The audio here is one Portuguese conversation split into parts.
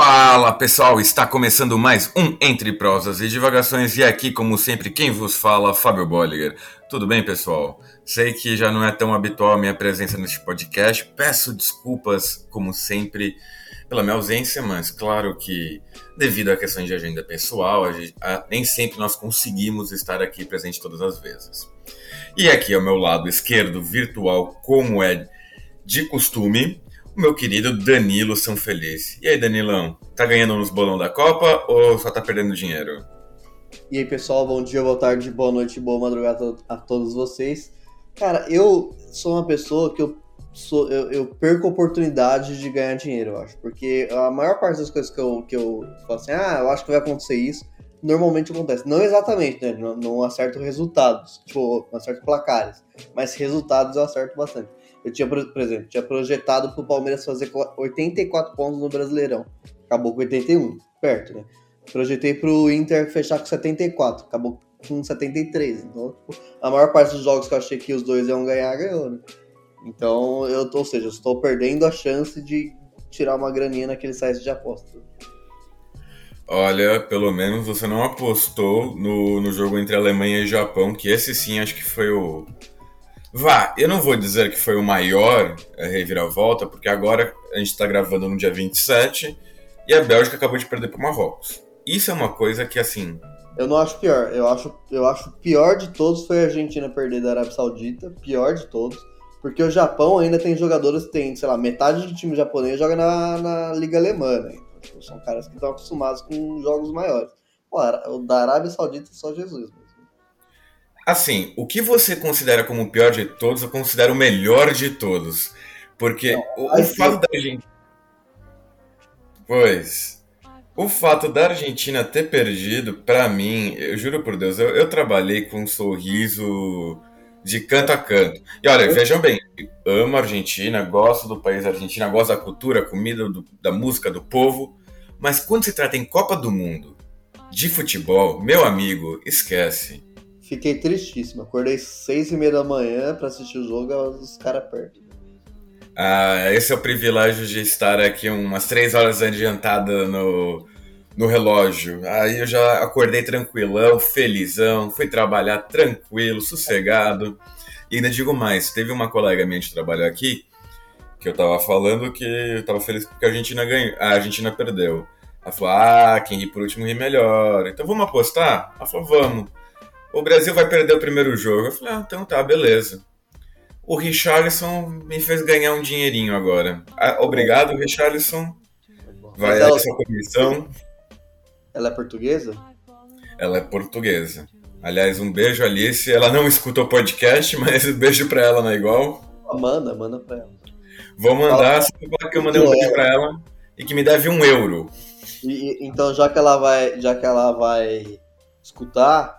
Fala pessoal, está começando mais um Entre Prosas e Divagações e aqui, como sempre, quem vos fala, Fábio Bolliger. Tudo bem, pessoal? Sei que já não é tão habitual a minha presença neste podcast, peço desculpas, como sempre, pela minha ausência, mas claro que, devido a questões de agenda pessoal, a gente, a, nem sempre nós conseguimos estar aqui presente todas as vezes. E aqui ao meu lado esquerdo, virtual, como é de costume, meu querido Danilo São Feliz. E aí, Danilão, tá ganhando nos bolão da Copa ou só tá perdendo dinheiro? E aí, pessoal, bom dia, boa tarde, boa noite, boa madrugada a todos vocês. Cara, eu sou uma pessoa que eu, sou, eu, eu perco oportunidade de ganhar dinheiro, eu acho. Porque a maior parte das coisas que eu, que eu falo assim, ah, eu acho que vai acontecer isso, normalmente acontece. Não exatamente, né? Não, não acerto resultados, tipo, não acerto placares, mas resultados eu acerto bastante. Eu tinha, por exemplo, tinha projetado pro Palmeiras fazer 84 pontos no Brasileirão. Acabou com 81, perto, né? Projetei pro Inter fechar com 74, acabou com 73. Então, tipo, a maior parte dos jogos que eu achei que os dois iam ganhar, ganhou, né? Então, eu tô, ou seja, eu estou perdendo a chance de tirar uma graninha naquele site de aposta. Olha, pelo menos você não apostou no, no jogo entre Alemanha e Japão, que esse sim acho que foi o, Vá, eu não vou dizer que foi o maior é, reviravolta, porque agora a gente está gravando no dia 27 e a Bélgica acabou de perder para o Marrocos. Isso é uma coisa que, assim. Eu não acho pior. Eu acho, eu acho pior de todos foi a Argentina perder da Arábia Saudita. Pior de todos. Porque o Japão ainda tem jogadores, tem, sei lá, metade do time japonês joga na, na Liga Alemã, né? Então, são caras que estão acostumados com jogos maiores. Pô, o da Arábia Saudita é só Jesus. Assim, o que você considera como o pior de todos, eu considero o melhor de todos. Porque Não, o, o fato da Argentina. Pois. O fato da Argentina ter perdido, para mim, eu juro por Deus, eu, eu, trabalhei com um sorriso de canto a canto. E olha, vejam bem, amo a Argentina, gosto do país Argentina, gosto da cultura, comida, do, da música, do povo. Mas quando se trata em Copa do Mundo, de futebol, meu amigo, esquece. Fiquei tristíssimo. Acordei seis e meia da manhã para assistir o jogo, os caras perto. Ah, esse é o privilégio de estar aqui umas três horas adiantada no, no relógio. Aí eu já acordei tranquilão, felizão, fui trabalhar tranquilo, sossegado. E ainda digo mais, teve uma colega minha de trabalho aqui que eu tava falando que eu tava feliz porque a Argentina ganhou, a Argentina perdeu. Ela falou: "Ah, quem ri por último ri melhor". Então vamos apostar? Ela falou: "Vamos" o Brasil vai perder o primeiro jogo. Eu falei, ah, então tá, beleza. O Richarlison me fez ganhar um dinheirinho agora. Ah, obrigado, Richarlison. Vai ela... essa comissão. Ela é portuguesa? Ela é portuguesa. Aliás, um beijo, Alice. Ela não escuta o podcast, mas um beijo pra ela, não é igual? Manda, manda pra ela. Vou mandar, só que eu mandei um beijo pra ela e que me deve um euro. E, então, já que ela vai, já que ela vai escutar,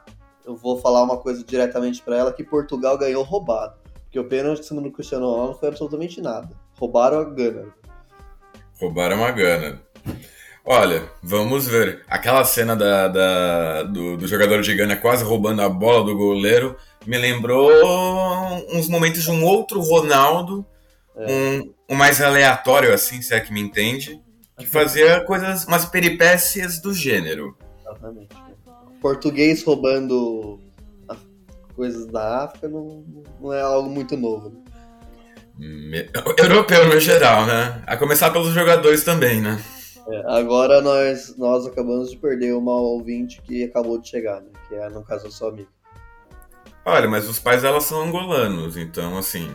eu vou falar uma coisa diretamente para ela, que Portugal ganhou roubado. Porque o pênalti cima do Cristiano Ronaldo foi absolutamente nada. Roubaram a Gana. Roubaram a Gana. Olha, vamos ver. Aquela cena da, da do, do, jogador de Gana quase roubando a bola do goleiro me lembrou uns momentos de um outro Ronaldo, é. um, um mais aleatório, assim, se é que me entende, que fazia coisas, umas peripécias do gênero. Exatamente português roubando coisas da África não, não é algo muito novo. Né? Europeu no geral, né? A começar pelos jogadores também, né? É, agora nós, nós acabamos de perder uma ouvinte que acabou de chegar, né? Que é, no caso, a sua amiga. Olha, mas os pais dela são angolanos, então assim.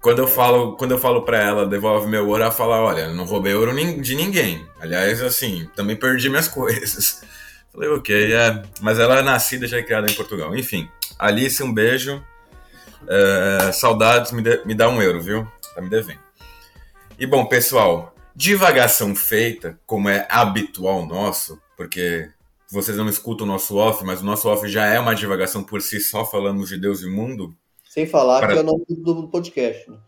Quando eu falo, quando eu falo para ela, devolve meu ouro, ela fala, olha, não roubei ouro de ninguém. Aliás, assim, também perdi minhas coisas. Falei, ok, é. Mas ela é nascida já é criada em Portugal. Enfim, Alice, um beijo. É, saudades, me, de, me dá um euro, viu? Tá me devendo. E bom, pessoal, divagação feita, como é habitual nosso, porque vocês não escutam o nosso off, mas o nosso off já é uma divagação por si só, falamos de Deus e mundo. Sem falar para... que é o nome do podcast. Né?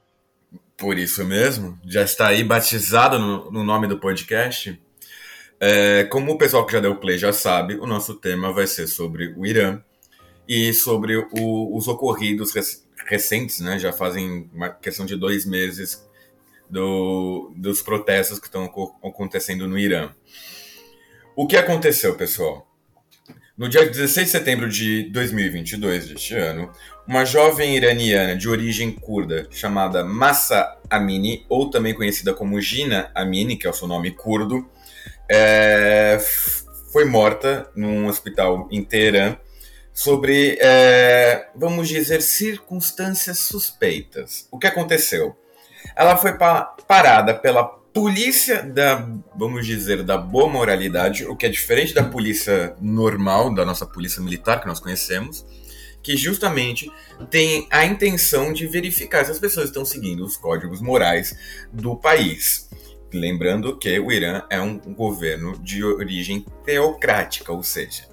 Por isso mesmo, já está aí batizado no, no nome do podcast. É, como o pessoal que já deu play já sabe, o nosso tema vai ser sobre o Irã e sobre o, os ocorridos rec recentes, né? Já fazem uma questão de dois meses do, dos protestos que estão acontecendo no Irã. O que aconteceu, pessoal? No dia 16 de setembro de 2022 deste ano, uma jovem iraniana de origem curda chamada Massa Amini, ou também conhecida como Gina Amini, que é o seu nome curdo, é, foi morta num hospital em Teherã sobre, é, vamos dizer, circunstâncias suspeitas. O que aconteceu? Ela foi pa parada pela polícia da, vamos dizer, da boa moralidade, o que é diferente da polícia normal, da nossa polícia militar que nós conhecemos, que justamente tem a intenção de verificar se as pessoas estão seguindo os códigos morais do país. Lembrando que o Irã é um governo de origem teocrática, ou seja,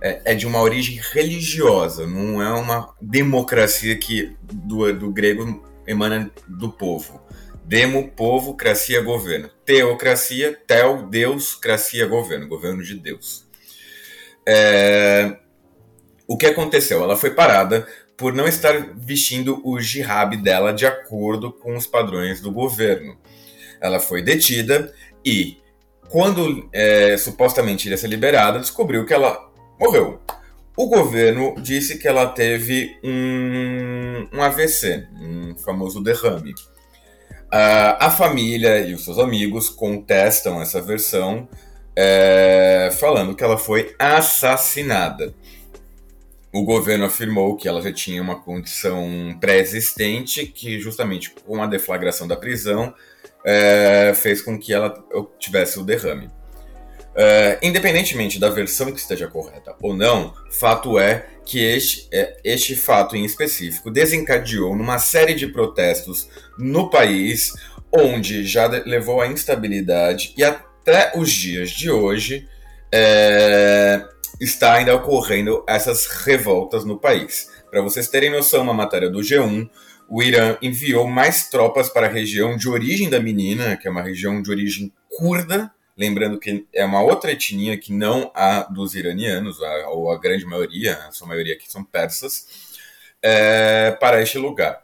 é, é de uma origem religiosa, não é uma democracia que do, do grego emana do povo. Demo, povo, cracia, governo. Teocracia, tel, Deus, cracia, governo. Governo de Deus. É... O que aconteceu? Ela foi parada por não estar vestindo o jihab dela de acordo com os padrões do governo. Ela foi detida e, quando é, supostamente iria ser liberada, descobriu que ela morreu. O governo disse que ela teve um, um AVC, um famoso derrame. Uh, a família e os seus amigos contestam essa versão, é, falando que ela foi assassinada. O governo afirmou que ela já tinha uma condição pré-existente, que justamente com a deflagração da prisão é, fez com que ela tivesse o derrame. Uh, independentemente da versão que esteja correta ou não, fato é que este, é, este fato em específico desencadeou numa série de protestos no país, onde já levou à instabilidade e até os dias de hoje é, está ainda ocorrendo essas revoltas no país. Para vocês terem noção, uma matéria do G1, o Irã enviou mais tropas para a região de origem da menina, que é uma região de origem curda, Lembrando que é uma outra etnia que não a dos iranianos, a, ou a grande maioria, a sua maioria aqui são persas, é, para este lugar.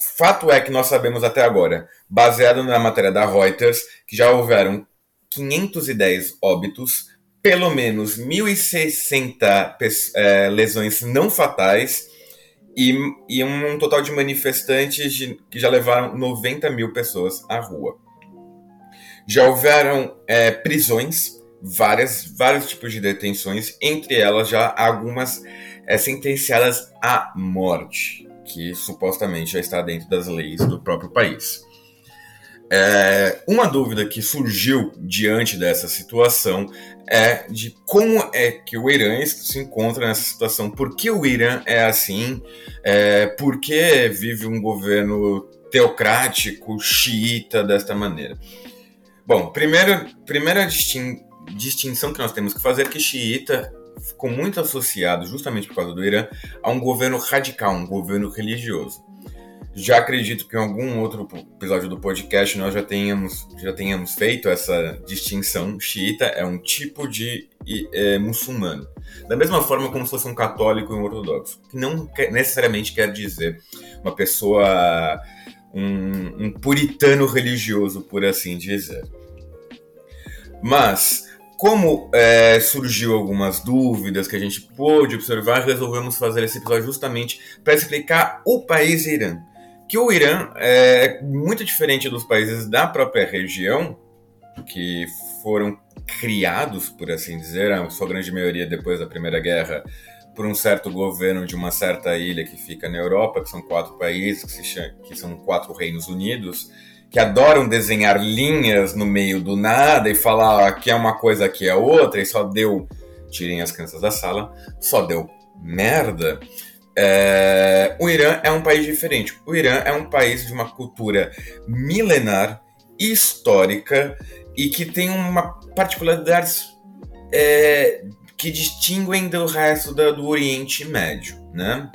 Fato é que nós sabemos até agora, baseado na matéria da Reuters, que já houveram 510 óbitos, pelo menos 1.060 é, lesões não fatais e, e, um total de manifestantes de, que já levaram 90 mil pessoas à rua. Já houveram é, prisões, várias, vários tipos de detenções, entre elas já algumas é, sentenciadas à morte, que supostamente já está dentro das leis do próprio país. É, uma dúvida que surgiu diante dessa situação é de como é que o Irã se encontra nessa situação, por que o Irã é assim, é, por que vive um governo teocrático, xiita desta maneira. Bom, primeiro, primeira distin distinção que nós temos que fazer é que xiita ficou muito associado, justamente por causa do Irã, a um governo radical, um governo religioso. Já acredito que em algum outro episódio do podcast nós já tenhamos, já tenhamos feito essa distinção. Xiita é um tipo de é, muçulmano. Da mesma forma como se fosse um católico e um ortodoxo. Que não necessariamente quer dizer uma pessoa um, um puritano religioso, por assim dizer. Mas, como é, surgiu algumas dúvidas que a gente pôde observar, resolvemos fazer esse episódio justamente para explicar o país Irã. Que o Irã é muito diferente dos países da própria região, que foram criados, por assim dizer, a sua grande maioria depois da Primeira Guerra, por um certo governo de uma certa ilha que fica na Europa, que são quatro países, que, chama, que são quatro reinos unidos, que adoram desenhar linhas no meio do nada e falar aqui é uma coisa, aqui é outra, e só deu, tirem as crianças da sala, só deu merda. É, o Irã é um país diferente. O Irã é um país de uma cultura milenar, histórica e que tem uma particularidade é, que distinguem do resto da, do Oriente Médio, né?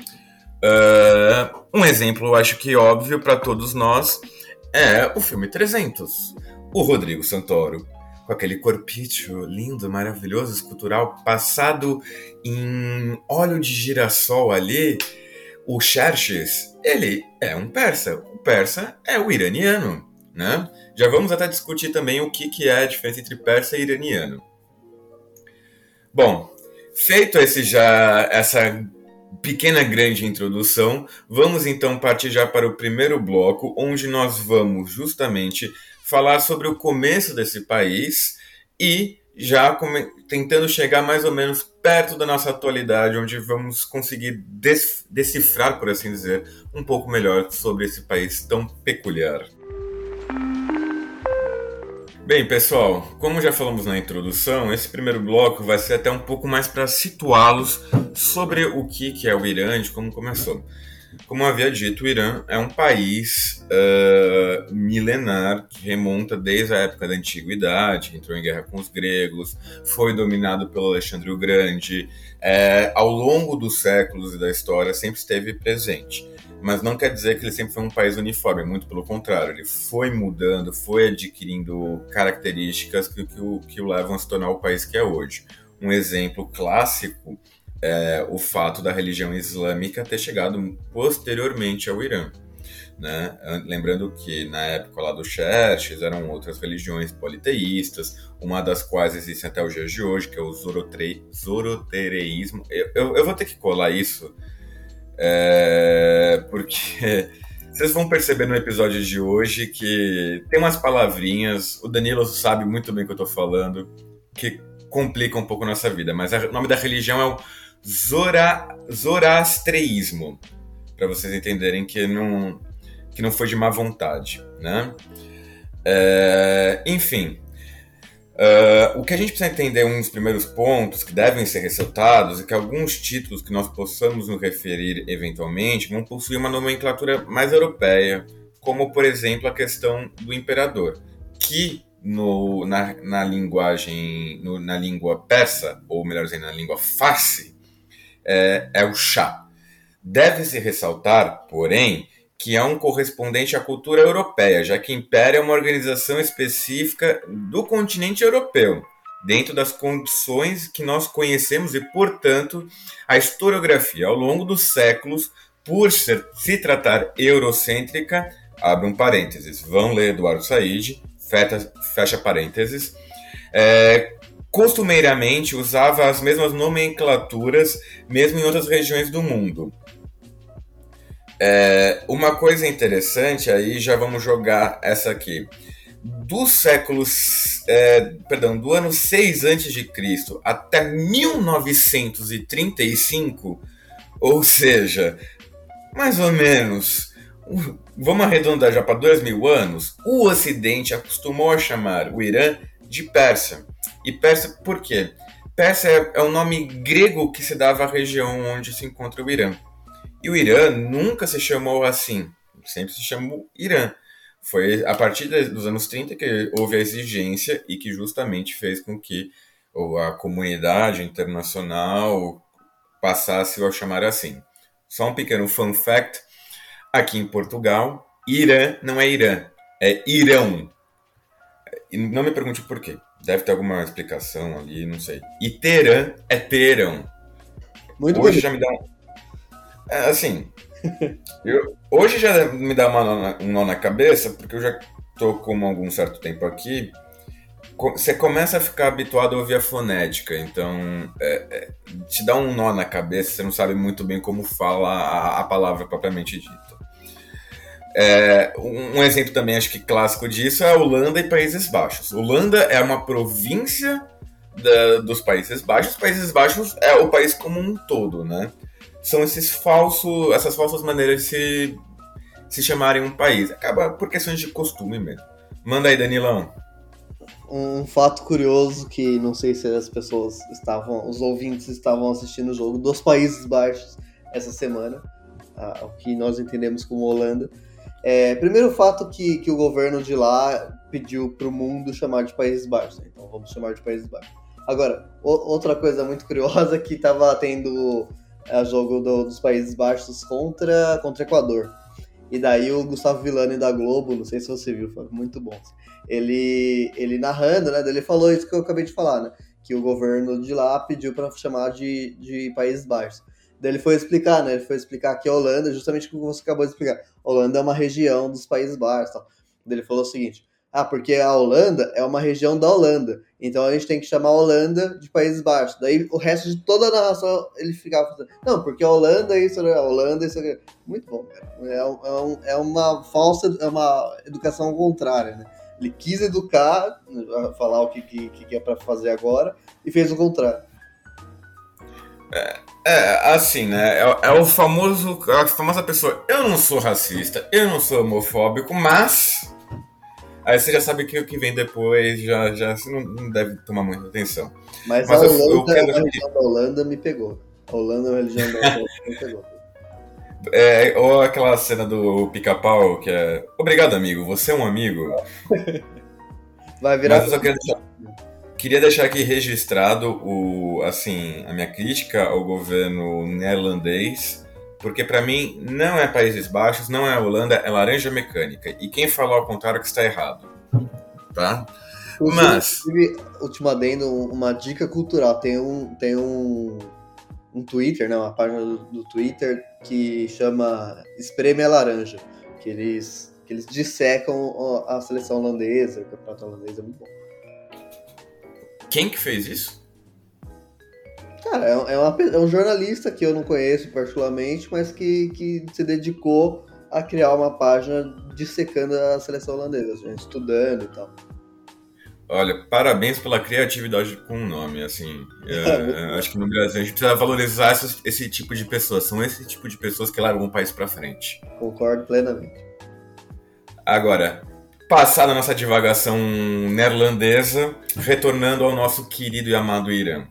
Uh, um exemplo, acho que óbvio para todos nós, é o filme 300. O Rodrigo Santoro, com aquele corpício lindo, maravilhoso, escultural, passado em óleo de girassol ali, o Xerxes, ele é um persa. O persa é o iraniano, né? Já vamos até discutir também o que, que é a diferença entre persa e iraniano. Bom, feito esse já essa pequena grande introdução, vamos então partir já para o primeiro bloco, onde nós vamos justamente falar sobre o começo desse país e já tentando chegar mais ou menos perto da nossa atualidade, onde vamos conseguir decifrar, por assim dizer, um pouco melhor sobre esse país tão peculiar. Bem, pessoal, como já falamos na introdução, esse primeiro bloco vai ser até um pouco mais para situá-los sobre o que, que é o Irã e como começou. Como havia dito, o Irã é um país uh, milenar que remonta desde a época da Antiguidade, entrou em guerra com os gregos, foi dominado pelo Alexandre o Grande, é, ao longo dos séculos e da história sempre esteve presente mas não quer dizer que ele sempre foi um país uniforme, muito pelo contrário, ele foi mudando, foi adquirindo características que, que, o, que o levam a se tornar o país que é hoje. Um exemplo clássico é o fato da religião islâmica ter chegado posteriormente ao Irã. Né? Lembrando que na época lá do Xerxes eram outras religiões politeístas, uma das quais existe até os dias de hoje, que é o zorotereísmo. Eu, eu, eu vou ter que colar isso é, porque vocês vão perceber no episódio de hoje que tem umas palavrinhas, o Danilo sabe muito bem o que eu tô falando, que complica um pouco a nossa vida, mas o nome da religião é o Zora, Zoroastreísmo, para vocês entenderem que não, que não foi de má vontade, né? É, enfim, Uh, o que a gente precisa entender, um dos primeiros pontos que devem ser ressaltados, é que alguns títulos que nós possamos nos referir eventualmente vão possuir uma nomenclatura mais europeia, como, por exemplo, a questão do imperador, que no, na, na linguagem, no, na língua persa, ou melhor dizendo, na língua farsi, é, é o Shah. Deve-se ressaltar, porém, que é um correspondente à cultura europeia, já que Império é uma organização específica do continente europeu, dentro das condições que nós conhecemos e, portanto, a historiografia ao longo dos séculos, por ser, se tratar eurocêntrica, abre um parênteses, vão ler Eduardo Said, fecha, fecha parênteses, é, costumeiramente usava as mesmas nomenclaturas, mesmo em outras regiões do mundo. É, uma coisa interessante aí, já vamos jogar essa aqui. Do século, é, perdão, do ano 6 a.C. até 1935, ou seja, mais ou menos, vamos arredondar já para dois mil anos, o Ocidente acostumou a chamar o Irã de Pérsia. E Pérsia por quê? Pérsia é, é o nome grego que se dava à região onde se encontra o Irã. E o Irã nunca se chamou assim, sempre se chamou Irã. Foi a partir dos anos 30 que houve a exigência e que justamente fez com que a comunidade internacional passasse a chamar assim. Só um pequeno fun fact: aqui em Portugal, Irã não é Irã, é Irão. Não me pergunte por quê. Deve ter alguma explicação ali, não sei. E Teherã é Teherão. Muito Hoje já me dá um é, assim, eu, hoje já me dá uma, um nó na cabeça, porque eu já tô com algum certo tempo aqui. Você começa a ficar habituado a ouvir a fonética, então é, é, te dá um nó na cabeça, você não sabe muito bem como fala a, a palavra propriamente dita. É, um, um exemplo também, acho que clássico disso, é a Holanda e Países Baixos. Holanda é uma província da, dos Países Baixos, Países Baixos é o país como um todo, né? são esses falsos, essas falsas maneiras de se, se chamarem um país. Acaba por questões de costume mesmo. Manda aí, Danilão. Um fato curioso que não sei se as pessoas estavam, os ouvintes estavam assistindo o jogo dos Países Baixos essa semana, o que nós entendemos como Holanda. É, primeiro fato que, que o governo de lá pediu para o mundo chamar de Países Baixos, né? então vamos chamar de Países Baixos. Agora, o, outra coisa muito curiosa é que estava tendo é jogo do, dos Países Baixos contra, contra Equador. E daí o Gustavo Villani da Globo, não sei se você viu, foi muito bom. Ele, ele narrando, né? Ele falou isso que eu acabei de falar, né? Que o governo de lá pediu para chamar de, de Países Baixos. Daí ele foi explicar, né? Ele foi explicar que a Holanda, justamente o que você acabou de explicar, Holanda é uma região dos Países Baixos. Tal. Ele falou o seguinte: ah, porque a Holanda é uma região da Holanda, então a gente tem que chamar a Holanda de Países Baixos. Daí o resto de toda a narração ele ficava falando, não, porque a Holanda é isso, a Holanda é isso. Muito bom, cara. É, um, é uma falsa, é uma educação contrária, né? Ele quis educar, falar o que, que, que é para fazer agora, e fez o contrário. É, é assim, né? É, é, o famoso, a famosa pessoa. Eu não sou racista, eu não sou homofóbico, mas. Aí você já sabe que o que vem depois já, já você não, não deve tomar muita atenção. Mas, mas a Holanda, eu, quero... a religião da Holanda me pegou. A Holanda, a religião da Holanda me pegou. É, ou aquela cena do pica-pau que é. Obrigado, amigo, você é um amigo. Vai virar. Mas eu só queria deixar, queria deixar aqui registrado o, assim, a minha crítica ao governo neerlandês, porque para mim não é Países Baixos, não é Holanda, é laranja mecânica. E quem falou ao contrário que está errado. Tá? Mas. Último adendo, uma dica cultural. Tem um. Tem um um Twitter, né, uma página do, do Twitter que chama Espreme a Laranja, que eles, que eles dissecam a seleção holandesa, o campeonato holandês é muito bom. Quem que fez isso? Cara, é, é, uma, é um jornalista que eu não conheço particularmente, mas que, que se dedicou a criar uma página dissecando a seleção holandesa, assim, estudando e tal. Olha, parabéns pela criatividade com o nome, assim. É, acho que no Brasil a gente precisa valorizar esse, esse, tipo de pessoas. São esse tipo de pessoas que largam o país para frente. Concordo plenamente. Agora, passada a nossa divagação neerlandesa, retornando ao nosso querido e amado Irã.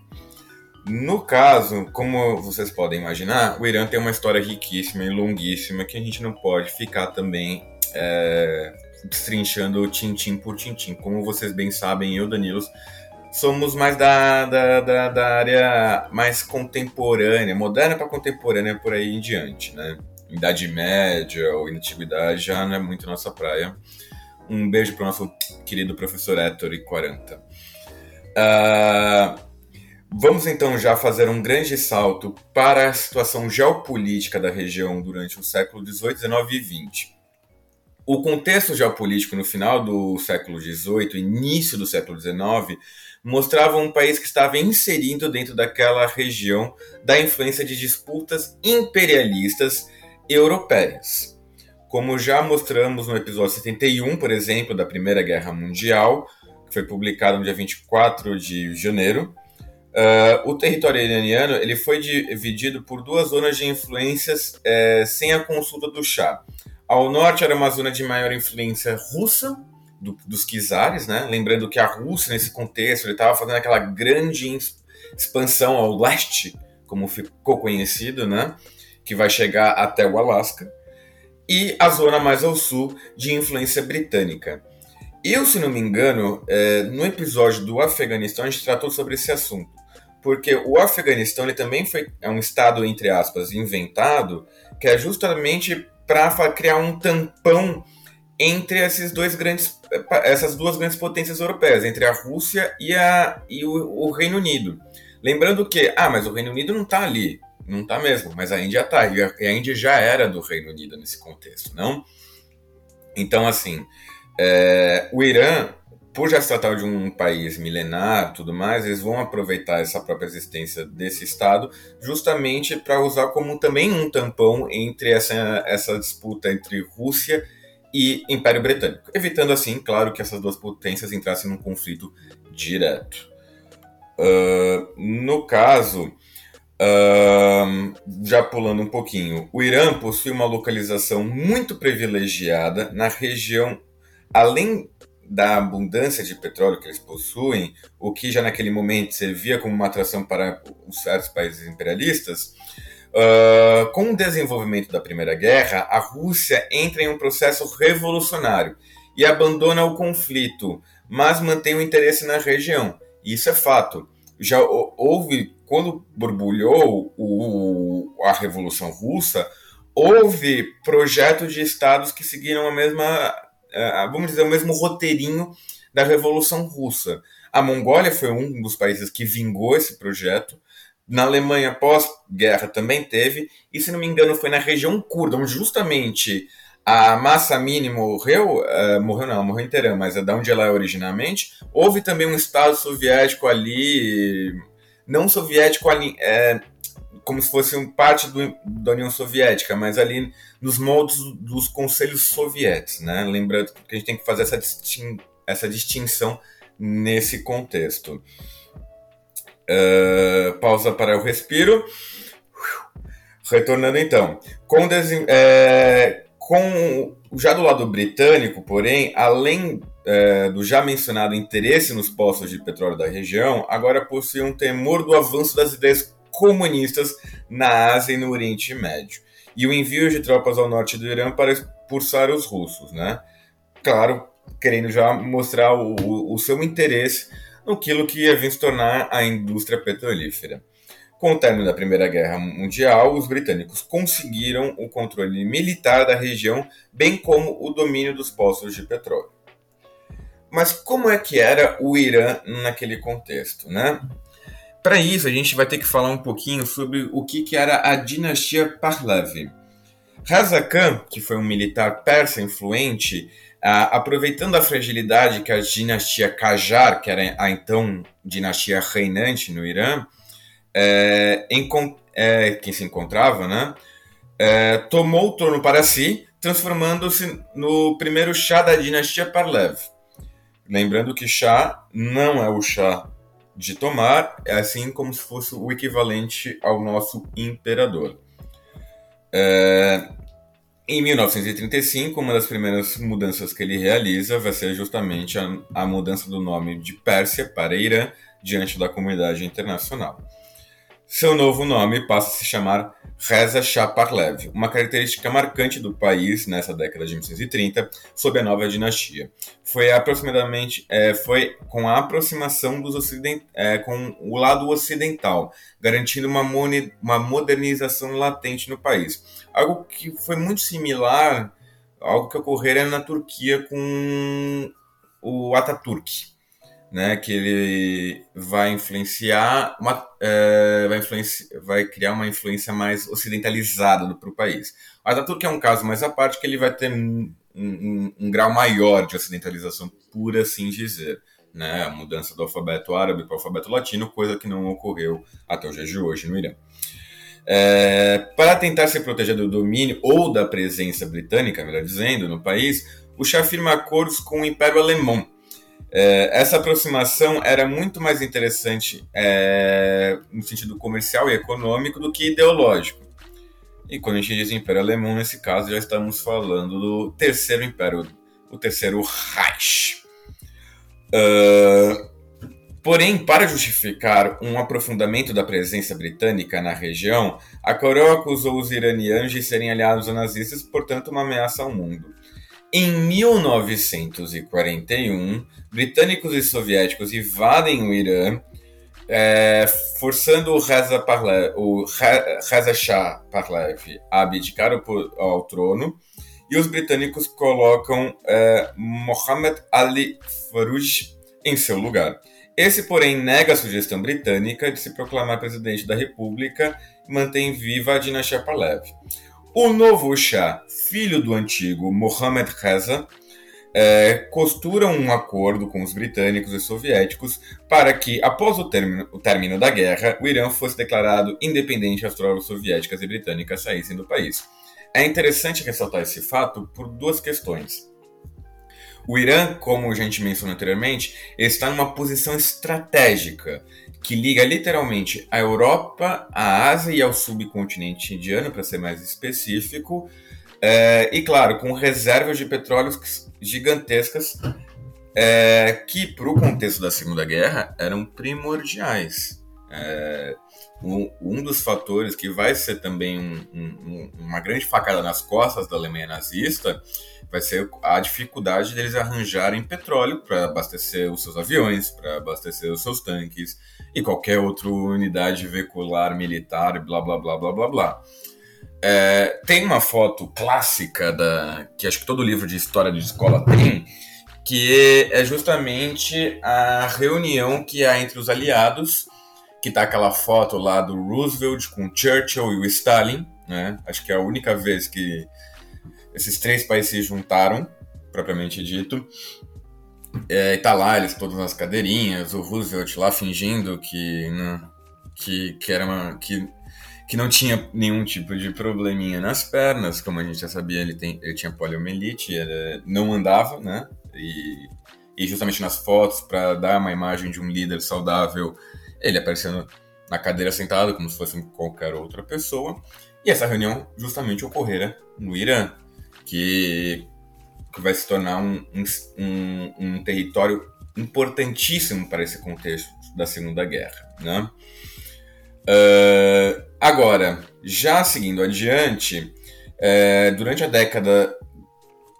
No caso, como vocês podem imaginar, o Irã tem uma história riquíssima e longuíssima que a gente não pode ficar também é, destrinchando tintim por tintim. Como vocês bem sabem, eu, Danilo, somos mais da, da, da, da área mais contemporânea, moderna para contemporânea, por aí em diante, né? Idade Média ou Antiguidade já não é muito nossa praia. Um beijo para o nosso querido professor Héctor 40. Uh, vamos então já fazer um grande salto para a situação geopolítica da região durante o século XVIII, XIX e XX. O contexto geopolítico no final do século XVIII, início do século XIX, mostrava um país que estava inserido dentro daquela região da influência de disputas imperialistas europeias. Como já mostramos no episódio 71, por exemplo, da Primeira Guerra Mundial, que foi publicado no dia 24 de janeiro, uh, o território iraniano ele foi dividido por duas zonas de influências uh, sem a consulta do Shah. Ao norte era uma zona de maior influência russa, do, dos czares, né? Lembrando que a Rússia, nesse contexto, estava fazendo aquela grande expansão ao leste, como ficou conhecido, né? Que vai chegar até o Alasca. E a zona mais ao sul de influência britânica. Eu, se não me engano, é, no episódio do Afeganistão a gente tratou sobre esse assunto. Porque o Afeganistão ele também foi é um estado, entre aspas, inventado, que é justamente para criar um tampão entre esses dois grandes, essas duas grandes potências europeias, entre a Rússia e, a, e o, o Reino Unido. Lembrando que, ah, mas o Reino Unido não está ali. Não está mesmo, mas a Índia está. E a Índia já era do Reino Unido nesse contexto, não? Então, assim, é, o Irã, por já se tratar de um país milenar tudo mais, eles vão aproveitar essa própria existência desse Estado justamente para usar como também um tampão entre essa, essa disputa entre Rússia e Império Britânico, evitando assim, claro, que essas duas potências entrassem num conflito direto. Uh, no caso, já pulando um pouquinho, o Irã possui uma localização muito privilegiada na região, além da abundância de petróleo que eles possuem, o que já naquele momento servia como uma atração para os certos países imperialistas, uh, com o desenvolvimento da Primeira Guerra, a Rússia entra em um processo revolucionário e abandona o conflito, mas mantém o interesse na região. Isso é fato. Já houve, quando borbulhou o, a Revolução Russa, houve projetos de estados que seguiram a mesma vamos dizer, o mesmo roteirinho da Revolução Russa. A Mongólia foi um dos países que vingou esse projeto. Na Alemanha, pós-guerra, também teve. E, se não me engano, foi na região curda, onde justamente a massa mínima morreu, uh, morreu não, morreu inteira, mas é da onde ela é originalmente. Houve também um Estado soviético ali, não soviético ali, é, como se fosse um parte do, da União Soviética, mas ali nos moldes dos conselhos soviéticos, né? Lembrando que a gente tem que fazer essa, distin essa distinção nesse contexto. Uh, pausa para o respiro. Retornando então. Com, é, com já do lado britânico, porém, além é, do já mencionado interesse nos postos de petróleo da região, agora possui um temor do avanço das ideias comunistas na Ásia e no Oriente Médio. E o envio de tropas ao norte do Irã para expulsar os russos, né? Claro, querendo já mostrar o, o seu interesse no que ia vir se tornar a indústria petrolífera. Com o término da Primeira Guerra Mundial, os britânicos conseguiram o controle militar da região, bem como o domínio dos postos de petróleo. Mas como é que era o Irã naquele contexto, né? Para isso, a gente vai ter que falar um pouquinho sobre o que, que era a dinastia Pahlavi. Reza Khan, que foi um militar persa influente, aproveitando a fragilidade que a dinastia Qajar, que era a então dinastia reinante no Irã, é, é, que se encontrava, né, é, tomou o trono para si, transformando-se no primeiro Shah da dinastia Parlev. Lembrando que Shah não é o Shah de tomar, é assim como se fosse o equivalente ao nosso imperador. É, em 1935, uma das primeiras mudanças que ele realiza vai ser justamente a, a mudança do nome de Pérsia para Irã diante da comunidade internacional. Seu novo nome passa a se chamar Reza Shah Parlev, uma característica marcante do país nessa década de 1930, sob a nova dinastia. Foi aproximadamente é, foi com a aproximação dos ocident, é, com o lado ocidental, garantindo uma, uma modernização latente no país. Algo que foi muito similar, algo que ocorrera na Turquia com o Ataturk né, que ele vai influenciar uma, é, vai, influenci vai criar uma influência mais ocidentalizada para o país. O Ataturk é um caso mais à parte que ele vai ter um, um, um, grau maior de ocidentalização, por assim dizer. Né, a mudança do alfabeto árabe para o alfabeto latino, coisa que não ocorreu até o dia de hoje no Irã. É, para tentar se proteger do domínio ou da presença britânica, melhor dizendo, no país, o Shah firma acordos com o Império Alemão, é, essa aproximação era muito mais interessante é, no sentido comercial e econômico do que ideológico. E quando a gente diz Império Alemão, nesse caso, já estamos falando do Terceiro Império, o Terceiro Reich. Uh, porém, para justificar um aprofundamento da presença britânica na região, a coroa acusou os iranianos de serem aliados nazistas, portanto, uma ameaça ao mundo. Em 1941, britânicos e soviéticos invadem o Irã, é, forçando o Reza, Parlev, o Reza Shah Pahlavi a abdicar ao trono, e os britânicos colocam é, Mohammed Ali Farouj em seu lugar. Esse, porém, nega a sugestão britânica de se proclamar presidente da República e mantém viva a dinastia Pahlavi. O novo Shah, filho do antigo Mohammed Reza, é, costura um acordo com os britânicos e soviéticos para que, após o término, o término da guerra, o Irã fosse declarado independente e as tropas soviéticas e britânicas saíssem do país. É interessante ressaltar esse fato por duas questões. O Irã, como a gente mencionou anteriormente, está numa posição estratégica que liga literalmente a Europa, a Ásia e ao subcontinente indiano, para ser mais específico, é, e claro, com reservas de petróleo gigantescas é, que, para o contexto da Segunda Guerra, eram primordiais. É, um, um, dos fatores que vai ser também um, um, uma grande facada nas costas da Alemanha nazista vai ser a dificuldade deles arranjarem petróleo para abastecer os seus aviões, para abastecer os seus tanques e qualquer outra unidade veicular militar, blá blá blá blá blá blá. É, tem uma foto clássica da que acho que todo livro de história de escola tem, que é justamente a reunião que há entre os aliados, que tá aquela foto lá do Roosevelt com Churchill e o Stalin, né? Acho que é a única vez que esses três países se juntaram, propriamente dito. É, e tá lá, eles todos nas cadeirinhas, o Roosevelt lá fingindo que não, que, que era uma. Que, que não tinha nenhum tipo de probleminha nas pernas, como a gente já sabia, ele, tem, ele tinha poliomielite, não andava, né? E, e justamente nas fotos, para dar uma imagem de um líder saudável, ele aparecendo na cadeira sentado, como se fosse qualquer outra pessoa. E essa reunião justamente ocorrera no Irã, que, que vai se tornar um, um, um território importantíssimo para esse contexto da Segunda Guerra. Né? Uh, agora, já seguindo adiante, é, durante a década.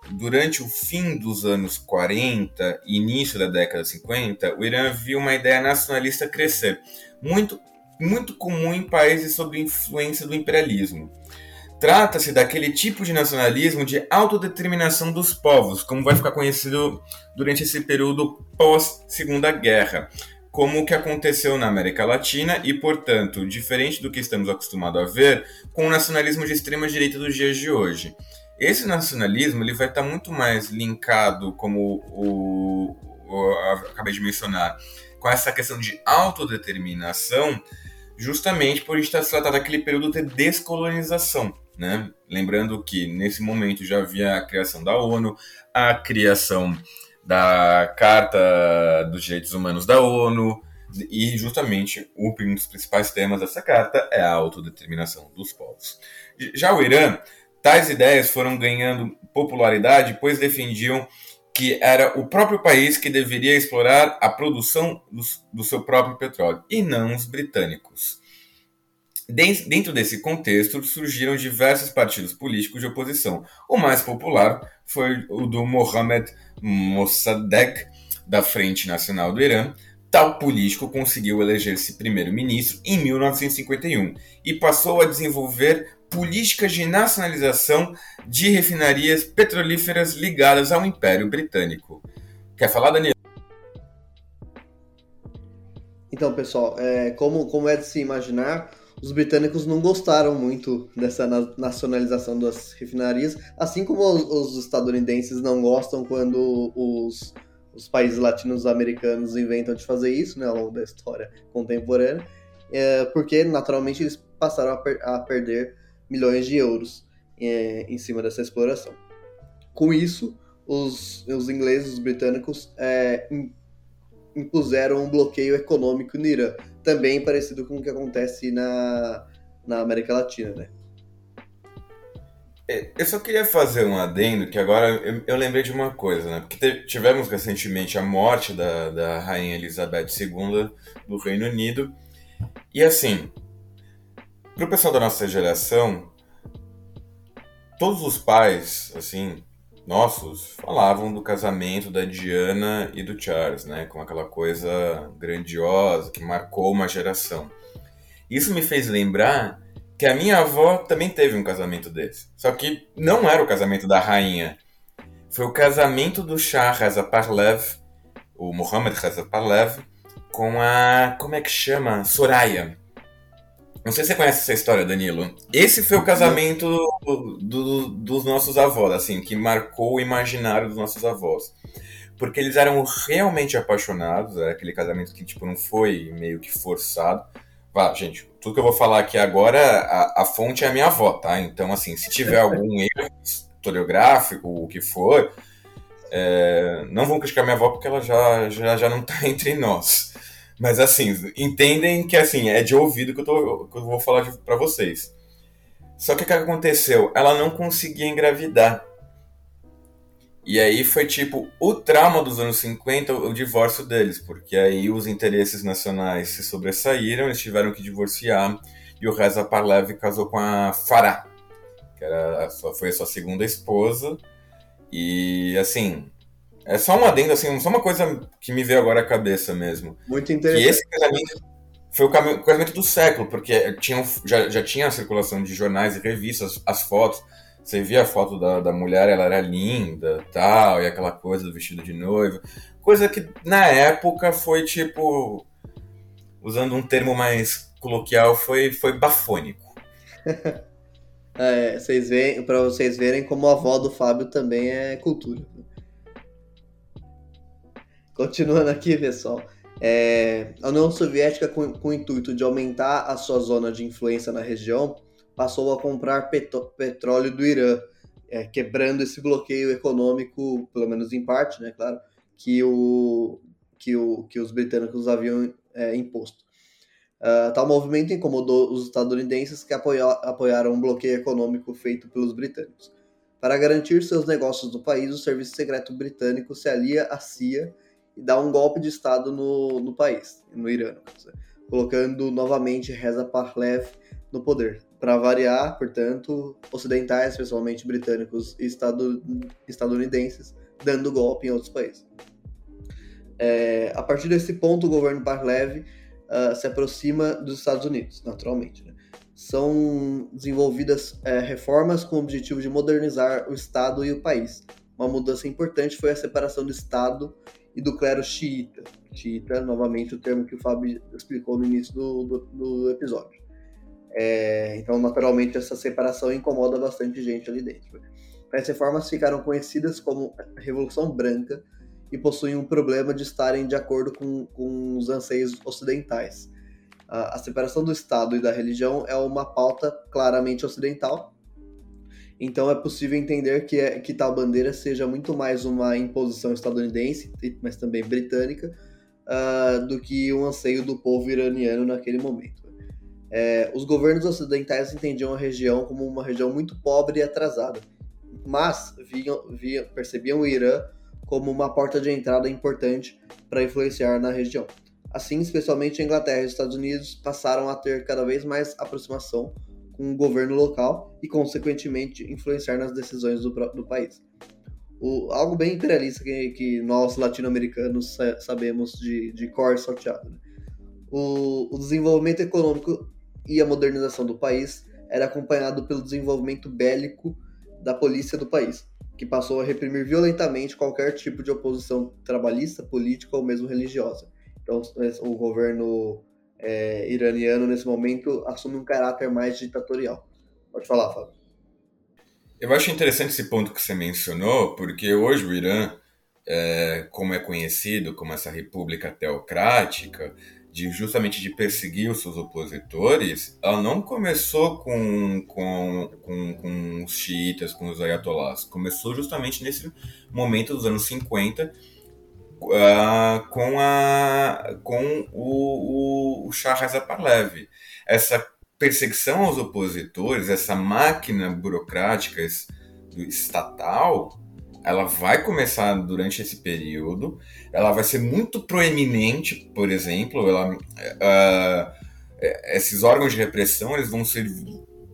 Durante o fim dos anos 40 e início da década 50, o Irã viu uma ideia nacionalista crescer, muito, muito comum em países sob influência do imperialismo. Trata-se daquele tipo de nacionalismo de autodeterminação dos povos, como vai ficar conhecido durante esse período pós-Segunda Guerra, como o que aconteceu na América Latina e, portanto, diferente do que estamos acostumados a ver com o nacionalismo de extrema direita dos dias de hoje. Esse nacionalismo ele vai estar muito mais linkado, como o, o, acabei de mencionar, com essa questão de autodeterminação, justamente por estar se tratando daquele período de descolonização. Né? Lembrando que nesse momento já havia a criação da ONU, a criação da Carta dos Direitos Humanos da ONU, e justamente um dos principais temas dessa carta é a autodeterminação dos povos. Já o Irã, tais ideias foram ganhando popularidade, pois defendiam que era o próprio país que deveria explorar a produção do, do seu próprio petróleo, e não os britânicos. Dentro desse contexto, surgiram diversos partidos políticos de oposição. O mais popular foi o do Mohammad Mossadegh, da Frente Nacional do Irã. Tal político conseguiu eleger-se primeiro-ministro em 1951 e passou a desenvolver políticas de nacionalização de refinarias petrolíferas ligadas ao Império Britânico. Quer falar, Daniel? Então, pessoal, é, como, como é de se imaginar, os britânicos não gostaram muito dessa nacionalização das refinarias, assim como os, estadunidenses não gostam quando os, os países latino-americanos inventam de fazer isso, né, ao longo da história contemporânea, é, porque naturalmente eles passaram a, per a perder milhões de euros é, em cima dessa exploração. Com isso, os, os ingleses, os britânicos, é, impuseram um bloqueio econômico no Irã, também parecido com o que acontece na, na América Latina, né? É, eu só queria fazer um adendo, que agora eu, eu lembrei de uma coisa, né? Porque tivemos recentemente a morte da, da Rainha Elizabeth II do Reino Unido. E assim, para o pessoal da nossa geração, todos os pais, assim, nossos falavam do casamento da Diana e do Charles, né? Com aquela coisa grandiosa que marcou uma geração. Isso me fez lembrar que a minha avó também teve um casamento desse. Só que não era o casamento da rainha. Foi o casamento do Shah Reza Parlev, o Mohammed Reza Parlev, com a. Como é que chama? Soraya. Não sei se você conhece essa história, Danilo. Esse foi o casamento do, do, dos nossos avós, assim, que marcou o imaginário dos nossos avós. Porque eles eram realmente apaixonados, era aquele casamento que, tipo, não foi meio que forçado. Vá, gente, tudo que eu vou falar aqui agora, a, a fonte é a minha avó, tá? Então, assim, se tiver algum erro historiográfico, o que for, é, não vão criticar minha avó porque ela já, já, já não tá entre nós. Mas assim, entendem que assim, é de ouvido que eu, tô, que eu vou falar para vocês. Só que o que aconteceu? Ela não conseguia engravidar. E aí foi tipo o trauma dos anos 50, o divórcio deles, porque aí os interesses nacionais se sobressaíram, eles tiveram que divorciar e o Reza Parlev casou com a Farah, que era, foi a sua segunda esposa. E assim, é só um adendo, assim, só uma coisa que me veio agora à cabeça mesmo. Muito interessante. Que esse casamento foi o casamento do século, porque tinha, já, já tinha a circulação de jornais e revistas, as fotos. Você via a foto da, da mulher, ela era linda, tal, e aquela coisa do vestido de noiva. Coisa que na época foi tipo. Usando um termo mais coloquial, foi, foi bafônico. É, vocês veem, para vocês verem como a avó do Fábio também é cultura. Continuando aqui, pessoal. É, a União Soviética, com, com, o intuito de aumentar a sua zona de influência na região, passou a comprar petróleo do Irã, é, quebrando esse bloqueio econômico, pelo menos em parte, né, claro, que, o, que, o, que os britânicos haviam é, imposto. Uh, tal movimento incomodou os estadunidenses que apoia, apoiaram um bloqueio econômico feito pelos britânicos. Para garantir seus negócios no país, o Serviço Secreto Britânico se alia à CIA e dá um golpe de Estado no, no país, no Irã, colocando novamente Reza Pahlavi no poder. Para variar, portanto, ocidentais, especialmente britânicos e estado, estadunidenses, dando golpe em outros países. É, a partir desse ponto, o governo Pahlavi uh, se aproxima dos Estados Unidos, naturalmente. Né? São desenvolvidas é, reformas com o objetivo de modernizar o Estado e o país. Uma mudança importante foi a separação do Estado e do clero xiita. Xiita, novamente, o termo que o Fábio explicou no início do, do, do episódio. É, então, naturalmente, essa separação incomoda bastante gente ali dentro. As reformas ficaram conhecidas como Revolução Branca e possuem um problema de estarem de acordo com, com os anseios ocidentais. A, a separação do Estado e da religião é uma pauta claramente ocidental, então é possível entender que, é, que tal bandeira seja muito mais uma imposição estadunidense, mas também britânica, uh, do que um anseio do povo iraniano naquele momento. É, os governos ocidentais entendiam a região como uma região muito pobre e atrasada, mas viam, viam, percebiam o Irã como uma porta de entrada importante para influenciar na região. Assim, especialmente a Inglaterra e os Estados Unidos passaram a ter cada vez mais aproximação com o governo local e, consequentemente, influenciar nas decisões do, do país. O, algo bem imperialista que, que nós latino-americanos sabemos de, de cor salteado. Né? O, o desenvolvimento econômico e a modernização do país era acompanhado pelo desenvolvimento bélico da polícia do país, que passou a reprimir violentamente qualquer tipo de oposição trabalhista, política ou mesmo religiosa. Então, o governo é, iraniano, nesse momento, assume um caráter mais ditatorial. Pode falar, Fábio. Eu acho interessante esse ponto que você mencionou, porque hoje o Irã, é, como é conhecido como essa república teocrática, de justamente de perseguir os seus opositores, ela não começou com, com, com, com os xiitas, com os ayatollahs. Começou justamente nesse momento dos anos 50, uh, com, a, com o, o, o Pahlavi. Essa perseguição aos opositores, essa máquina burocrática estatal, ela vai começar durante esse período, ela vai ser muito proeminente, por exemplo, ela, uh, esses órgãos de repressão eles vão ser,